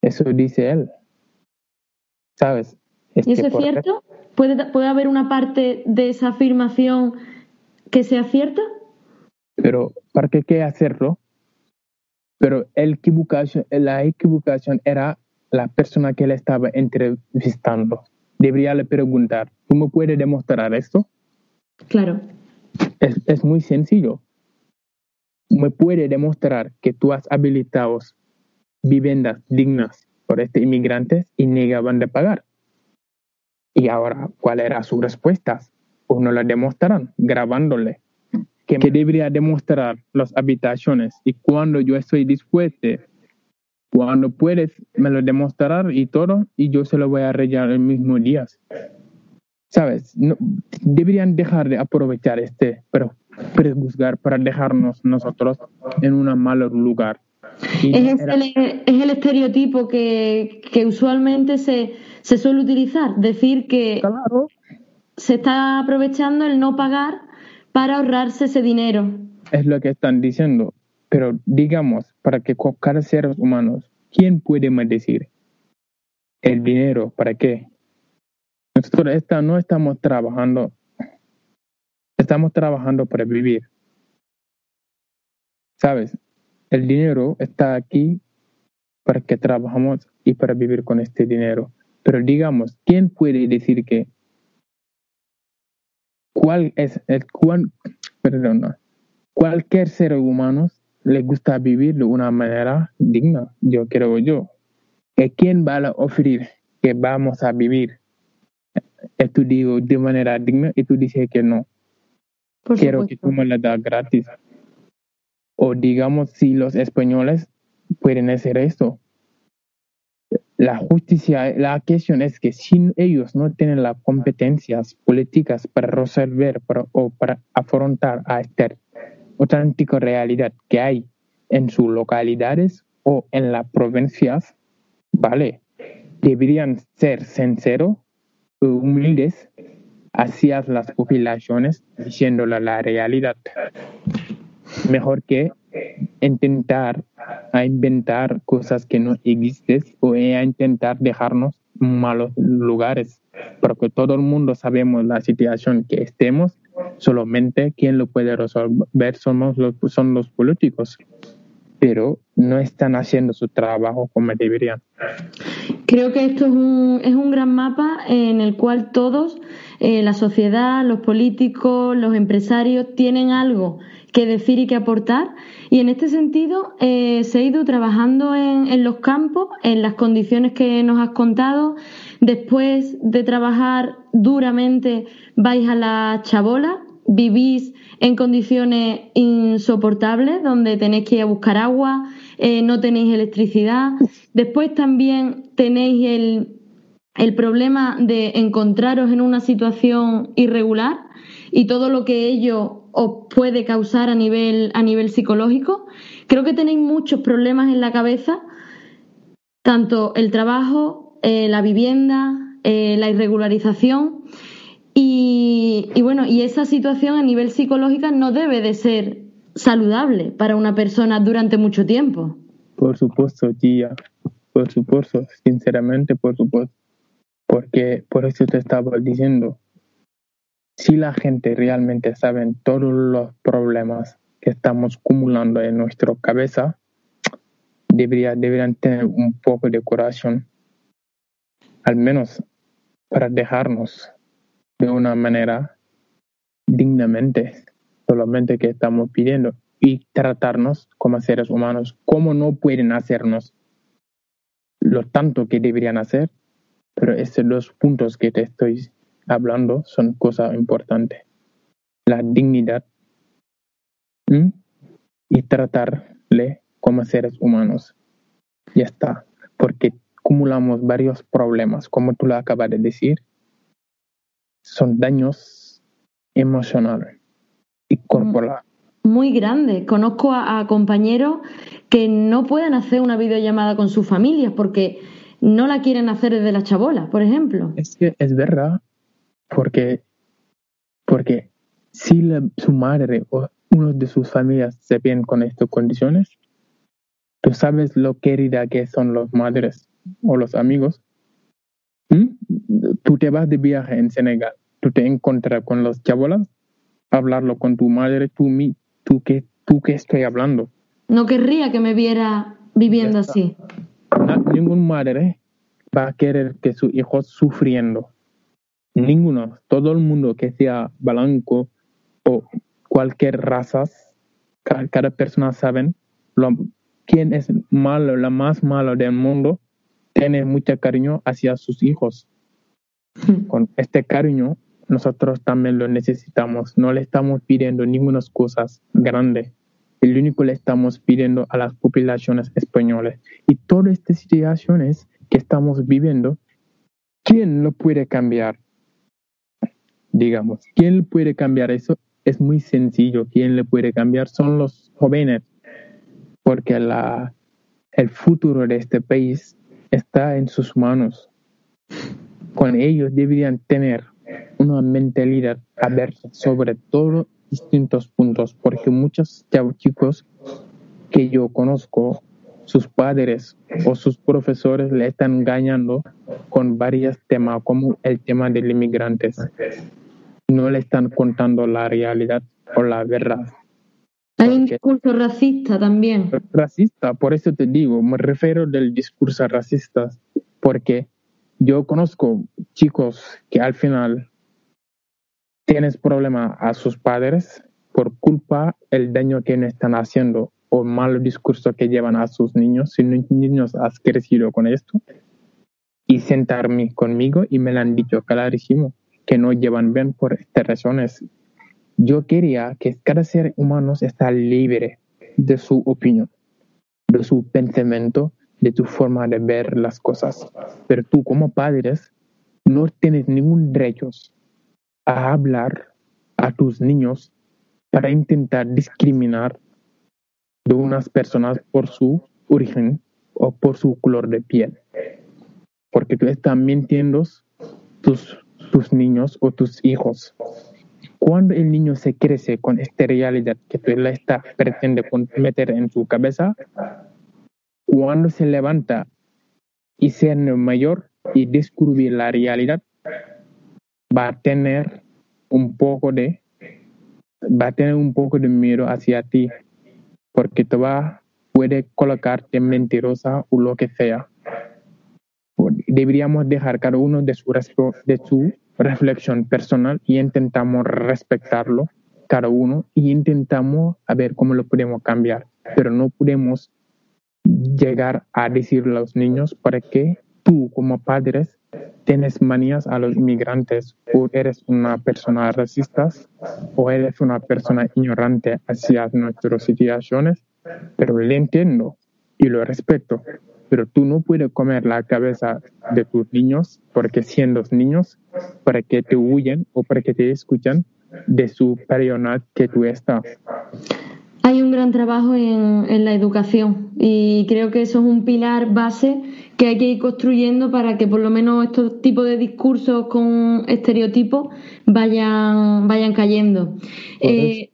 Speaker 2: Eso dice él. ¿Sabes?
Speaker 1: ¿Y eso es cierto? ¿Puede, ¿Puede haber una parte de esa afirmación que sea cierta?
Speaker 2: Pero, ¿para qué, hacerlo? Pero el equivocación, la equivocación era la persona que le estaba entrevistando. Debería le preguntar, ¿tú me puedes demostrar esto?
Speaker 1: Claro.
Speaker 2: Es, es muy sencillo me puede demostrar que tú has habilitado viviendas dignas por este inmigrantes y negaban de pagar. Y ahora, ¿cuál era su respuesta? Pues no la demostrarán grabándole. que, que debería demostrar las habitaciones y cuando yo estoy dispuesto, cuando puedes, me lo demostrar y todo, y yo se lo voy a arreglar el mismo día. ¿Sabes? No, deberían dejar de aprovechar este, pero prejuzgar para dejarnos nosotros en un mal lugar.
Speaker 1: Es, era... el, es, el, estereotipo que, que usualmente se, se, suele utilizar, decir que
Speaker 2: claro.
Speaker 1: se está aprovechando el no pagar para ahorrarse ese dinero.
Speaker 2: Es lo que están diciendo. Pero digamos, para que cada ser humano, ¿quién puede me decir el dinero para qué? Nosotros no estamos trabajando, estamos trabajando para vivir. ¿Sabes? El dinero está aquí para que trabajamos y para vivir con este dinero. Pero digamos, ¿quién puede decir que cuál es el cuál, perdón, cualquier ser humano le gusta vivir de una manera digna? Yo creo yo. ¿Y quién va a ofrecer que vamos a vivir? Esto digo de manera digna y tú dices que no.
Speaker 1: Por
Speaker 2: Quiero
Speaker 1: supuesto.
Speaker 2: que tú me la das gratis o digamos si los españoles pueden hacer esto. La justicia, la cuestión es que si ellos no tienen las competencias políticas para resolver para, o para afrontar a esta auténtica realidad que hay en sus localidades o en las provincias, vale, deberían ser sinceros, humildes hacia las poblaciones, diciéndole la realidad. Mejor que intentar a inventar cosas que no existen o a intentar dejarnos malos lugares, porque todo el mundo sabemos la situación que estemos, solamente quien lo puede resolver somos los, son los políticos, pero no están haciendo su trabajo como deberían.
Speaker 1: Creo que esto es un, es un gran mapa en el cual todos, eh, la sociedad, los políticos, los empresarios, tienen algo que decir y que aportar. Y en este sentido eh, se ha ido trabajando en, en, los campos, en las condiciones que nos has contado. Después de trabajar duramente vais a la chabola, vivís en condiciones insoportables, donde tenéis que ir a buscar agua, eh, no tenéis electricidad. Después también tenéis el, el problema de encontraros en una situación irregular y todo lo que ello os puede causar a nivel, a nivel psicológico. Creo que tenéis muchos problemas en la cabeza, tanto el trabajo, eh, la vivienda, eh, la irregularización. Y, y, bueno, y esa situación a nivel psicológico no debe de ser saludable para una persona durante mucho tiempo.
Speaker 2: Por supuesto, tía. Por supuesto, sinceramente, por supuesto. Porque por eso te estaba diciendo, si la gente realmente sabe todos los problemas que estamos acumulando en nuestra cabeza, debería, deberían tener un poco de corazón, al menos para dejarnos de una manera dignamente, solamente que estamos pidiendo, y tratarnos como seres humanos, como no pueden hacernos lo tanto que deberían hacer, pero estos dos puntos que te estoy hablando son cosas importantes. La dignidad y tratarle como seres humanos. Ya está. Porque acumulamos varios problemas, como tú lo acabas de decir, son daños emocionales y corporales.
Speaker 1: Muy grande. Conozco a, a compañeros que no pueden hacer una videollamada con sus familias porque no la quieren hacer desde la chabola, por ejemplo.
Speaker 2: Es que es verdad, porque, porque si la, su madre o uno de sus familias se ven con estas condiciones, tú sabes lo querida que son las madres o los amigos. ¿Mm? Tú te vas de viaje en Senegal, tú te encuentras con los chabolas, hablarlo con tu madre, tú, tú, que, tú que estoy hablando.
Speaker 1: No querría que me viera viviendo así.
Speaker 2: No, ningún madre va a querer que su hijo sufriendo ninguno, todo el mundo que sea blanco o cualquier raza, cada, cada persona sabe lo, quién es malo, la más malo del mundo, tiene mucho cariño hacia sus hijos. *laughs* Con este cariño nosotros también lo necesitamos. No le estamos pidiendo ninguna cosa grande. El único le estamos pidiendo a las poblaciones españolas. Y todas estas situaciones que estamos viviendo, ¿quién lo puede cambiar? Digamos, ¿quién puede cambiar eso? Es muy sencillo. ¿Quién le puede cambiar? Son los jóvenes. Porque la, el futuro de este país está en sus manos. Con ellos deberían tener una mentalidad abierta sobre todos distintos puntos, porque muchos chicos que yo conozco, sus padres o sus profesores le están engañando con varios temas, como el tema de los inmigrantes. No le están contando la realidad o la verdad.
Speaker 1: Hay un discurso racista también.
Speaker 2: Racista, por eso te digo, me refiero del discurso racista, porque yo conozco chicos que al final tienes problema a sus padres por culpa el daño que no están haciendo o mal discurso que llevan a sus niños. Si los niños han crecido con esto y sentarme conmigo y me lo han dicho clarísimo que no llevan bien por estas razones. Yo quería que cada ser humano esté libre de su opinión, de su pensamiento, de tu forma de ver las cosas. Pero tú como padres no tienes ningún derecho a hablar a tus niños para intentar discriminar de unas personas por su origen o por su color de piel. Porque tú estás mintiendo tus, tus niños o tus hijos. Cuando el niño se crece con esta realidad que tú le estás pretende meter en su cabeza, cuando se levanta y sea mayor y descubrir la realidad, va a tener un poco de va a tener un poco de miedo hacia ti porque te va puede colocarte mentirosa o lo que sea. Deberíamos dejar cada uno de su de su reflexión personal y intentamos respetarlo cada uno y intentamos a ver cómo lo podemos cambiar pero no podemos llegar a decirle a los niños para que tú como padres tienes manías a los inmigrantes o eres una persona racista o eres una persona ignorante hacia nuestras situaciones, pero le entiendo y lo respeto. Pero tú no puedes comer la cabeza de tus niños porque siendo niños, para que te huyen o para que te escuchan de su periodo que tú estás.
Speaker 1: Hay un gran trabajo en, en la educación y creo que eso es un pilar base que hay que ir construyendo para que por lo menos estos tipos de discursos con estereotipos vayan, vayan cayendo. Eh,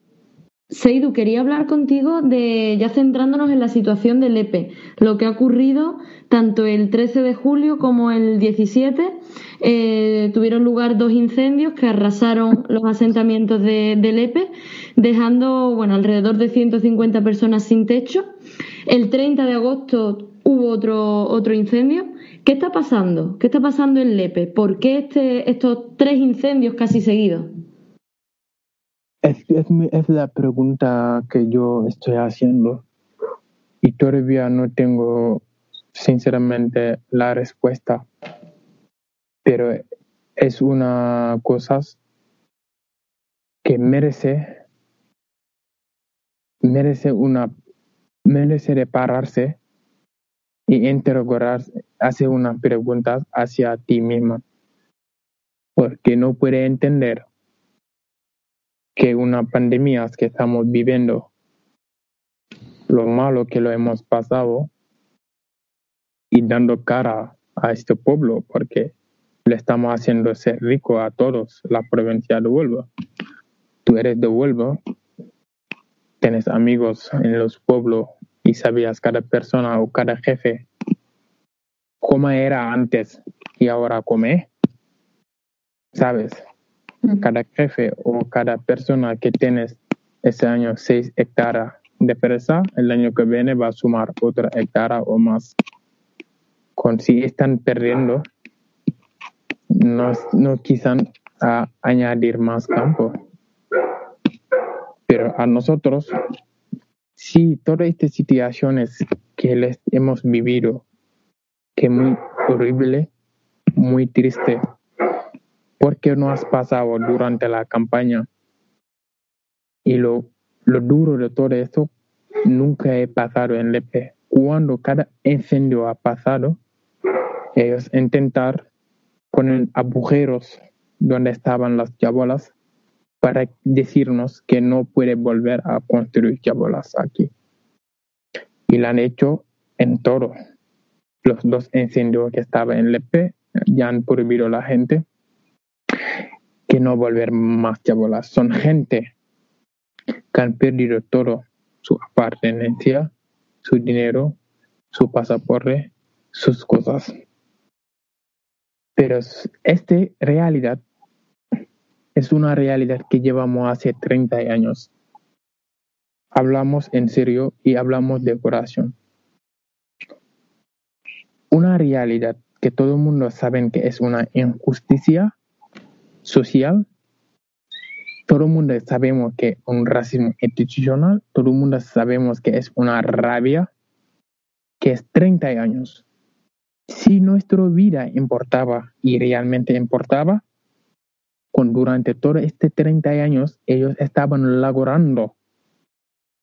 Speaker 1: Seidu, quería hablar contigo de, ya centrándonos en la situación del EPE, lo que ha ocurrido tanto el 13 de julio como el 17. Eh, tuvieron lugar dos incendios que arrasaron *laughs* los asentamientos de, del EPE, dejando bueno, alrededor de 150 personas sin techo. El 30 de agosto hubo otro, otro incendio. ¿Qué está pasando? ¿Qué está pasando en Lepe? ¿Por qué este, estos tres incendios casi seguidos?
Speaker 2: Es, la pregunta que yo estoy haciendo. Y todavía no tengo sinceramente la respuesta, pero es una cosa que merece merece una merece repararse y interrogar, hace unas preguntas hacia ti misma, porque no puede entender que una pandemia que estamos viviendo, lo malo que lo hemos pasado y dando cara a este pueblo, porque le estamos haciendo ser rico a todos, la provincia de Huelva. Tú eres de Huelva, tienes amigos en los pueblos y sabías cada persona o cada jefe cómo era antes y ahora come. ¿Sabes? Cada jefe o cada persona que tienes ese año 6 hectáreas de presa, el año que viene va a sumar otra hectárea o más. Con si están perdiendo, no, no añadir más campo. Pero a nosotros Sí, todas estas situaciones que les hemos vivido, que muy horrible, muy triste, ¿por qué no has pasado durante la campaña? Y lo, lo duro de todo esto, nunca he pasado en Lepe. Cuando cada incendio ha pasado, ellos intentar poner agujeros donde estaban las chabolas para decirnos que no puede volver a construir chabolas aquí. Y lo han hecho en todo. Los dos incendios que estaban en Lepe ya han prohibido a la gente que no volver más chabolas. Son gente que han perdido todo, su apartenencia, su dinero, su pasaporte, sus cosas. Pero esta realidad es una realidad que llevamos hace 30 años. Hablamos en serio y hablamos de corazón. Una realidad que todo el mundo sabe que es una injusticia social. Todo el mundo sabemos que es un racismo institucional. Todo el mundo sabemos que es una rabia que es 30 años. Si nuestra vida importaba y realmente importaba, con durante todo este 30 años ellos estaban logrando,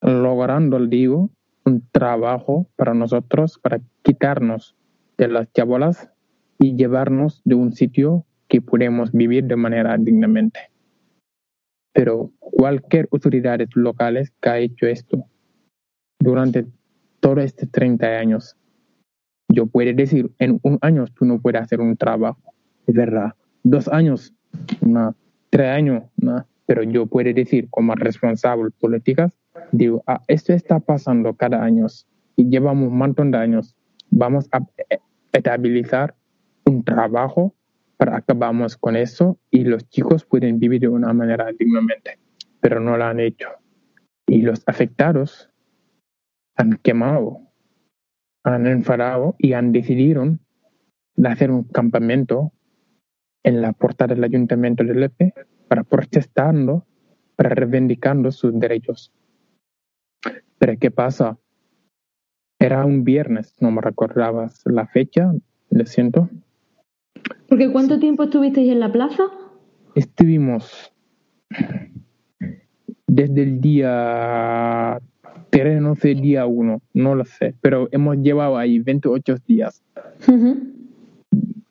Speaker 2: logrando, digo, un trabajo para nosotros, para quitarnos de las chabolas y llevarnos de un sitio que podemos vivir de manera dignamente. Pero cualquier autoridad locales que ha hecho esto durante todo este 30 años, yo puedo decir, en un año tú no puedes hacer un trabajo, es verdad. Dos años no, tres años, no, pero yo puedo decir como responsable políticas, digo, ah, esto está pasando cada año y llevamos un montón de años, vamos a estabilizar un trabajo para acabamos con eso y los chicos pueden vivir de una manera dignamente, pero no lo han hecho. Y los afectados han quemado, han enfadado y han decidido hacer un campamento en la puerta del ayuntamiento de Lepe para protestando, para reivindicando sus derechos. Pero ¿qué pasa? Era un viernes, no me recordabas la fecha, lo siento.
Speaker 1: Porque ¿cuánto tiempo estuvisteis en la plaza?
Speaker 2: Estuvimos desde el día 3, no sé, día 1, no lo sé, pero hemos llevado ahí 28 días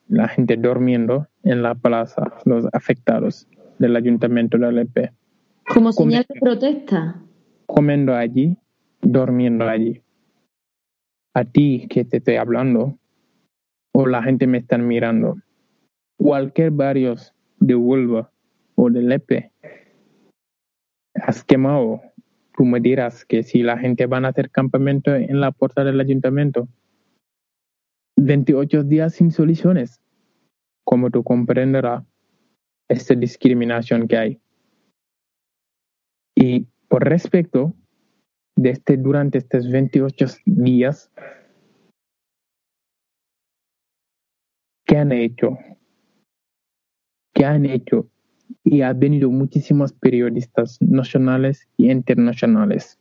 Speaker 2: la gente durmiendo en la plaza, los afectados del ayuntamiento de Alepe.
Speaker 1: Como señal de protesta.
Speaker 2: Comiendo allí, durmiendo allí. A ti que te estoy hablando, o la gente me está mirando, cualquier barrio de Huelva o de Lepe, has quemado, tú me dirás que si la gente van a hacer campamento en la puerta del ayuntamiento, 28 días sin soluciones. Como tú comprenderás, esta discriminación que hay. Y por respecto de este, durante estos 28 días, ¿qué han hecho? ¿Qué han hecho? Y ha venido muchísimos periodistas nacionales y internacionales.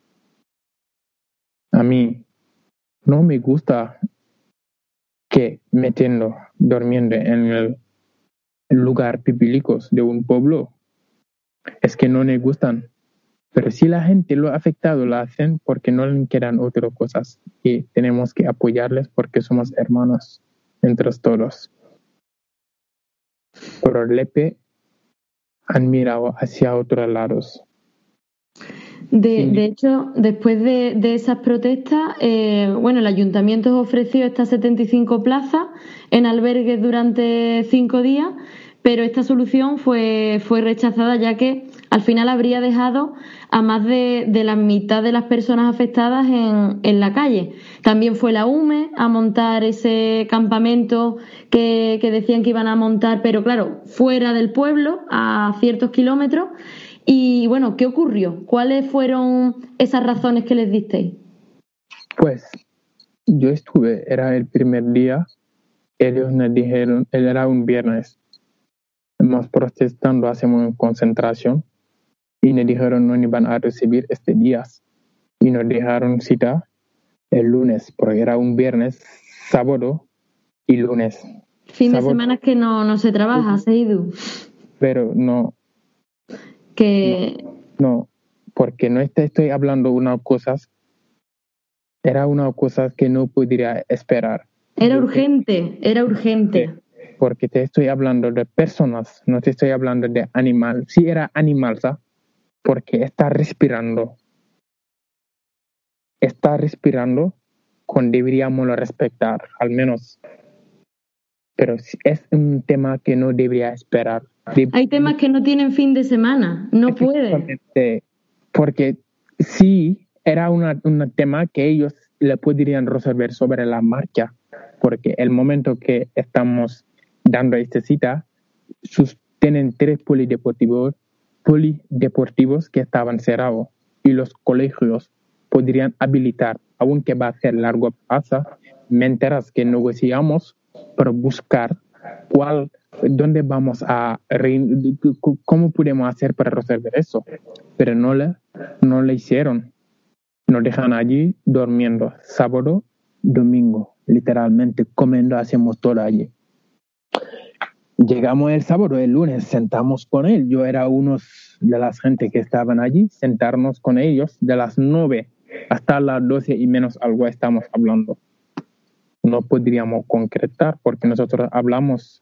Speaker 2: A mí no me gusta que metiendo, durmiendo en el lugar públicos de un pueblo, es que no les gustan. Pero si la gente lo ha afectado, lo hacen porque no le quedan otras cosas y tenemos que apoyarles porque somos hermanos entre todos. Pero Lepe han mirado hacia otros lados.
Speaker 1: De, de, hecho, después de, de esas protestas, eh, bueno, el ayuntamiento ofreció estas 75 plazas en albergues durante cinco días, pero esta solución fue, fue rechazada ya que al final habría dejado a más de, la mitad de las personas afectadas en, la calle. También fue la UME a montar ese campamento que, decían que iban a montar, pero claro, fuera del pueblo, a ciertos kilómetros. Y bueno, ¿qué ocurrió? ¿Cuáles fueron esas razones que les disteis?
Speaker 2: Pues yo estuve, era el primer día, ellos nos dijeron, era un viernes, hemos protestando, hacemos concentración y nos dijeron no iban a recibir este día y nos dejaron cita el lunes, porque era un viernes, sábado y lunes.
Speaker 1: Fin de semana que no, no se trabaja, Seidu.
Speaker 2: pero no,
Speaker 1: Que
Speaker 2: no, porque no te estoy hablando una cosas, era una cosa que no podría esperar.
Speaker 1: era urgente, era urgente.
Speaker 2: porque te estoy hablando de personas, no te estoy hablando de animal. Si era animal, ¿sabes? Porque está respirando. Está respirando con deberíamos lo respetar, al menos. Pero es un tema que no debería esperar.
Speaker 1: Hay temas que no tienen fin de semana, no puede.
Speaker 2: Porque sí, era una- un tema que ellos le podrían resolver sobre la marcha, porque el momento que estamos dando esta cita, sus, tienen tres polideportivos, polideportivos que estaban cerrados y los colegios podrían habilitar, aunque va a ser largo plazo, mientras que negociamos para buscar cuál, dónde vamos a, cómo podemos hacer para resolver eso. Pero no le, no le hicieron. Nos dejan allí durmiendo, sábado, domingo, literalmente comiendo, hacemos todo allí. Llegamos el sábado, el lunes, sentamos con él. Yo era uno de las gente que estaban allí, sentarnos con ellos de las nueve hasta las doce y menos algo estamos hablando. No podríamos concretar porque nosotros hablamos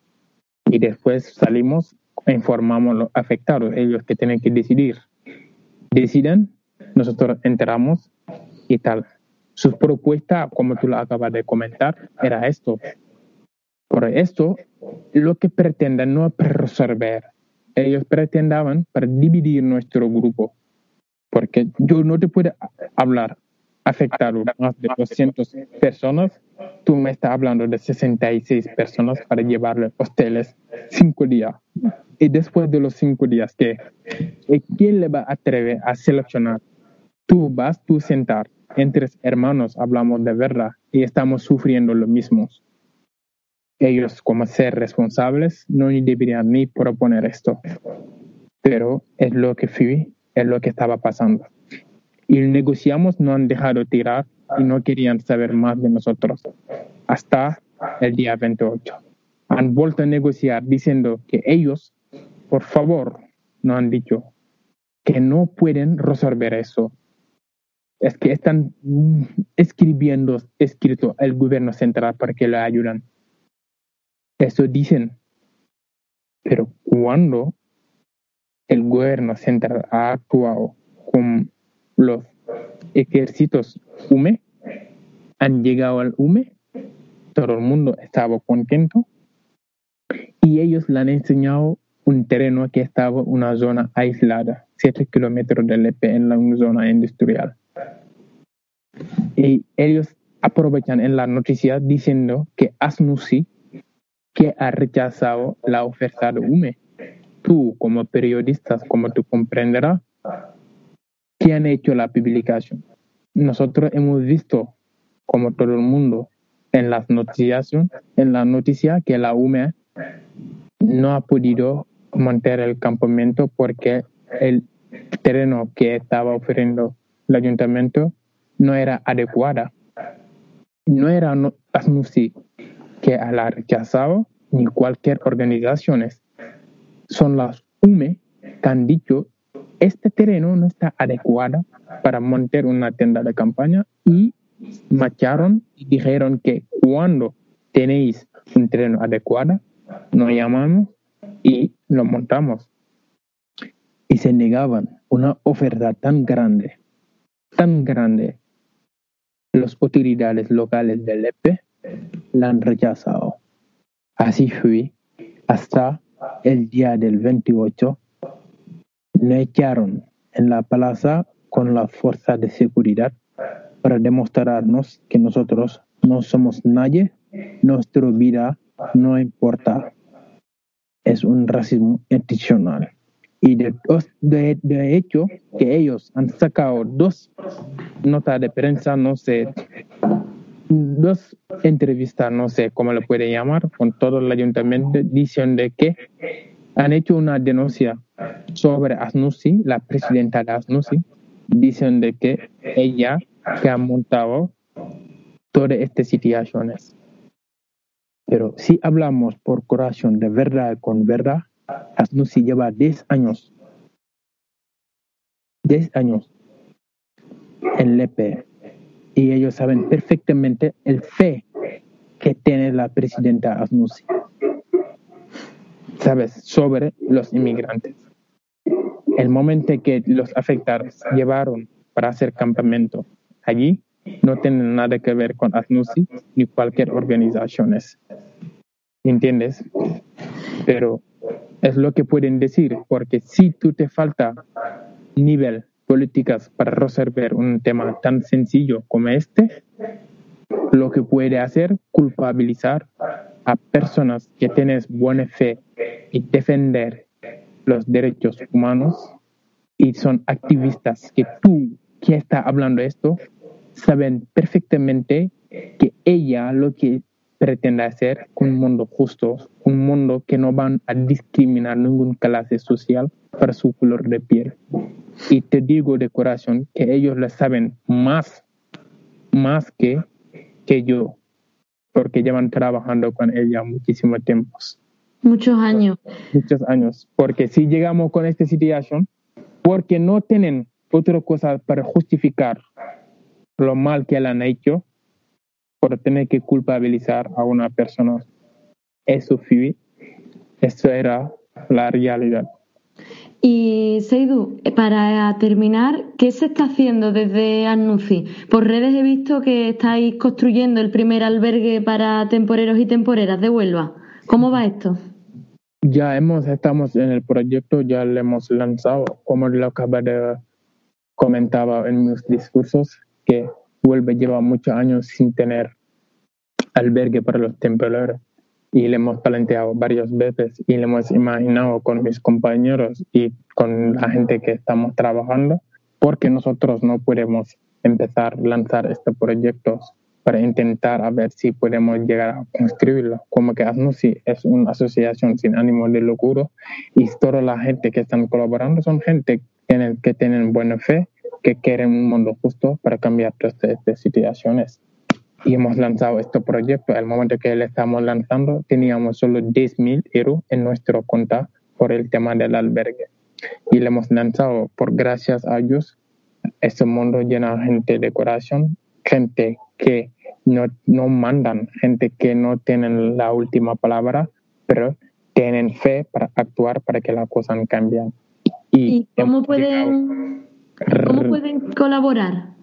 Speaker 2: y después salimos e informamos a los afectados, ellos que tienen que decidir. Deciden, nosotros entramos y tal. Su propuesta, como tú lo acabas de comentar, era esto. Por esto, lo que pretenden no es resolver. Ellos pretendaban para dividir nuestro grupo. Porque yo no te puedo hablar afectar más de 200 personas. Tú me estás hablando de 66 personas para llevarle hosteles cinco días. Y después de los cinco días, ¿qué? ¿Y ¿Quién le va a atrever a seleccionar? Tú vas, tú sentar. Entre hermanos hablamos de verdad y estamos sufriendo lo mismo. Ellos, como ser responsables, no deberían ni proponer esto. Pero es lo que fui, es lo que estaba pasando. Y negociamos, no han dejado tirar y no querían saber más de nosotros hasta el día 28. Han vuelto a negociar diciendo que ellos, por favor, no han dicho que no pueden resolver eso. Es que están escribiendo, escrito el gobierno central para que le ayuden. Eso dicen. Pero cuando el gobierno central ha actuado con los ejércitos UME, han llegado al UME, todo el mundo estaba contento y ellos le han enseñado un terreno que estaba una zona aislada, 7 kilómetros del EP en la zona industrial. Y ellos aprovechan en la noticia diciendo que Asnusi que ha rechazado la oferta de UME. Tú, como periodista, como tú comprenderás, que han hecho la publicación. Nosotros hemos visto, como todo el mundo, en las noticias, en la noticia que la UME no ha podido montar el campamento porque el terreno que estaba ofreciendo el ayuntamiento no era adecuada. No era no, Asnusi que la ha rechazado ni cualquier organización. Son las UME que han dicho este terreno no está adecuado para montar una tienda de campaña y marcharon y dijeron que cuando tenéis un terreno adecuado, nos llamamos y lo montamos. Y se negaban una oferta tan grande, tan grande. Las autoridades locales del EPE la han rechazado. Así fue hasta el día del 28 nos echaron en la plaza con la fuerza de seguridad para demostrarnos que nosotros no somos nadie, nuestra vida no importa. Es un racismo institucional. Y de hecho, que ellos han sacado dos notas de prensa, no sé, dos entrevistas, no sé cómo lo puede llamar, con todo el ayuntamiento, diciendo que han hecho una denuncia sobre Asnusi, la presidenta de Asnusi, diciendo que ella que ha montado todas estas situaciones. Pero si hablamos por corazón de verdad con verdad, Asnusi lleva 10 años, 10 años en Lepe y ellos saben perfectamente el fe que tiene la presidenta Asnusi, sabes, sobre los inmigrantes. El momento que los afectados llevaron para hacer campamento allí, no tiene nada que ver con Asnusi ni cualquier organización. ¿Entiendes? Pero es lo que pueden decir, porque si tú te falta nivel políticas para resolver un tema tan sencillo como este, lo que puede hacer culpabilizar a personas que tienen buena fe y defender los derechos humanos y son activistas que tú que está hablando esto saben perfectamente que ella lo que pretende hacer un mundo justo, un mundo que no van a discriminar ninguna clase social por su color de piel. Y te digo de corazón que ellos lo saben más, más que, que yo, porque llevan trabajando con ella muchísimos tiempos.
Speaker 1: Muchos años.
Speaker 2: Muchos años. Porque si llegamos con esta situación, porque no tienen otra cosa para justificar lo mal que le han hecho, por tener que culpabilizar a una persona. Eso fui, eso era la realidad.
Speaker 1: Y Seidu, para terminar, ¿qué se está haciendo desde Anunci? Por redes he visto que estáis construyendo el primer albergue para temporeros y temporeras de Huelva. ¿Cómo va esto?
Speaker 2: Ya hemos, estamos en el proyecto, ya lo hemos lanzado, como lo acaba de comentaba en mis discursos, que Huelva lleva muchos años sin tener albergue para los temporales y le hemos planteado varias veces y le hemos imaginado con mis compañeros y con la gente que estamos trabajando, porque nosotros no podemos empezar a lanzar estos proyectos para intentar a ver si podemos llegar a construirlo. Como que ASNUSI es una asociación sin ánimo de lucro y toda la gente que están colaborando son gente que tienen buena fe que quieren un mundo justo para cambiar todas estas situaciones. Y hemos lanzado este proyecto. Al momento que le estamos lanzando, teníamos solo 10.000 euros en nuestro cuenta por el tema del albergue. Y le hemos lanzado, por gracias a ellos, este mundo llena gente de corazón, gente que no, no mandan, gente que no tienen la última palabra, pero tienen fe para actuar para que las cosas cambien.
Speaker 1: ¿Y, cómo pueden ¿Cómo pueden colaborar?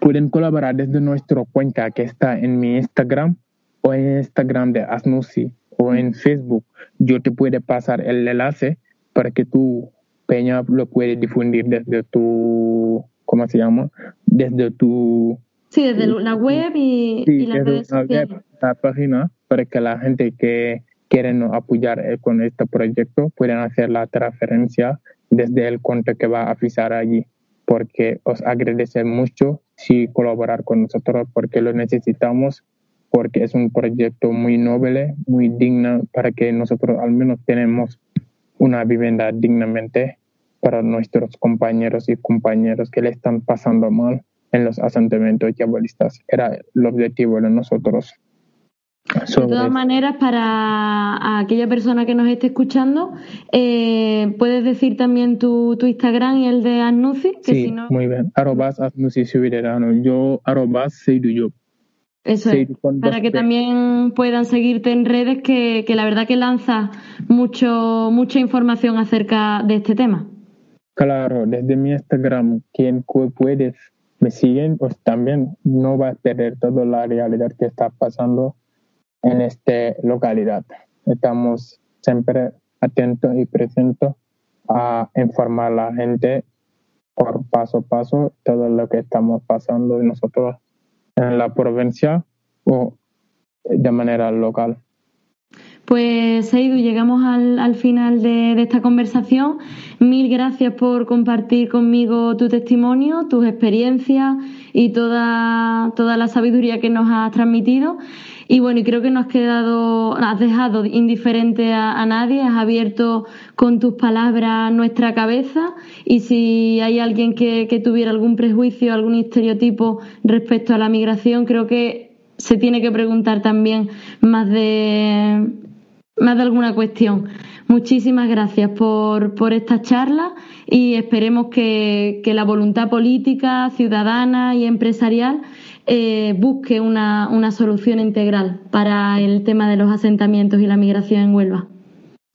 Speaker 2: Pueden colaborar desde nuestra cuenta que está en mi Instagram o en Instagram de Asnusi o en Facebook. Yo te puedo pasar el enlace para que tú, Peña, lo puedes difundir desde tu, ¿cómo se llama? Desde tu...
Speaker 1: Sí, desde la web y, y las redes sociales.
Speaker 2: la página para que la gente que quieren apoyar eh, con este proyecto puedan hacer la transferencia desde el cuenta que va a pisar allí porque os agradece mucho si colaborar con nosotros porque lo necesitamos porque es un proyecto muy noble, muy digno para que nosotros al menos tenemos una vivienda dignamente para nuestros compañeros y compañeras que le están pasando mal en los asentamientos diabolistas. Era el objetivo de nosotros.
Speaker 1: De todas maneras, para aquella persona que nos esté escuchando, eh, puedes decir también tu, tu, Instagram y el de.
Speaker 2: Que sí, si no... muy bien. Arrobas Yo arrobas Seidu
Speaker 1: Eso es, para que también puedan seguirte en redes, que, que la verdad que lanzas mucho, mucha información acerca de este tema.
Speaker 2: Claro, desde mi Instagram, quien puedes me siguen, pues también no va a perder toda la realidad que está pasando en esta localidad. Estamos siempre atentos y presentes a informar a la gente por paso a paso todo lo que estamos pasando nosotros en la provincia o de manera local.
Speaker 1: Pues Seidu, llegamos al, al final de, de, esta conversación. Mil gracias por compartir conmigo tu testimonio, tus experiencias y toda, toda la sabiduría que nos has transmitido. Y bueno, y creo que no has quedado, has dejado indiferente a, nadie, has abierto con tus palabras nuestra cabeza y si hay alguien que, que tuviera algún prejuicio, algún estereotipo respecto a la migración, creo que se tiene que preguntar también más de, más de alguna cuestión. Muchísimas gracias por, por esta charla y esperemos que, la voluntad política, ciudadana y empresarial eh, busque una, una solución integral para el tema de los asentamientos y la migración en Huelva.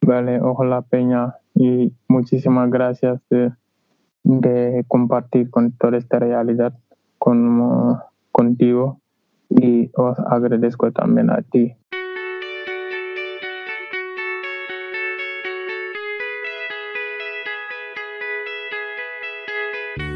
Speaker 2: Vale, ojalá Peña y muchísimas gracias de, compartir con toda esta realidad con, contigo y os agradezco también a ti.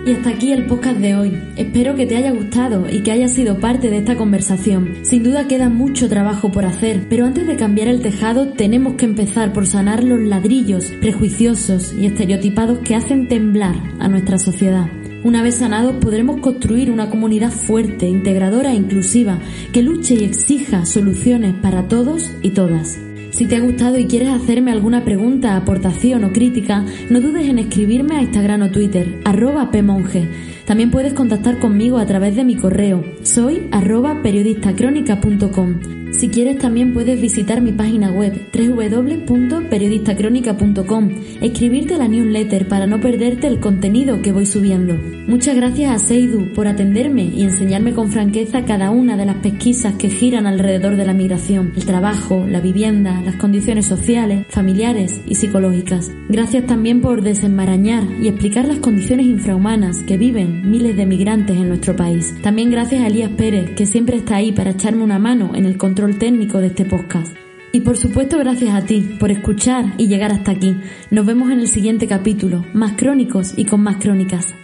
Speaker 1: Y hasta aquí el podcast de hoy. Espero que te haya gustado y que hayas sido parte de esta conversación. Sin duda queda mucho trabajo por hacer, pero antes de cambiar el tejado tenemos que empezar por sanar los ladrillos prejuiciosos y estereotipados que hacen temblar a nuestra sociedad. Una vez sanados podremos construir una comunidad fuerte, integradora e inclusiva que luche y exija soluciones para todos y todas. Si te ha gustado y quieres hacerme alguna pregunta, aportación o crítica, no dudes en escribirme a Instagram o Twitter, arroba pmonge. También puedes contactar conmigo a través de mi correo, soy arroba periodistacrónica.com. Si quieres también puedes visitar mi página web www.periodistacrónica.com, escribirte la newsletter para no perderte el contenido que voy subiendo. Muchas gracias a Seidu por atenderme y enseñarme con franqueza cada una de las pesquisas que giran alrededor de la migración, el trabajo, la vivienda, las condiciones sociales, familiares y psicológicas. Gracias también por desenmarañar y explicar las condiciones infrahumanas que viven miles de migrantes en nuestro país. También gracias a Elías Pérez, que siempre está ahí para echarme una mano en el técnico de este podcast. Y por supuesto gracias a ti por escuchar y llegar hasta aquí. Nos vemos en el siguiente capítulo, más crónicos y con más crónicas.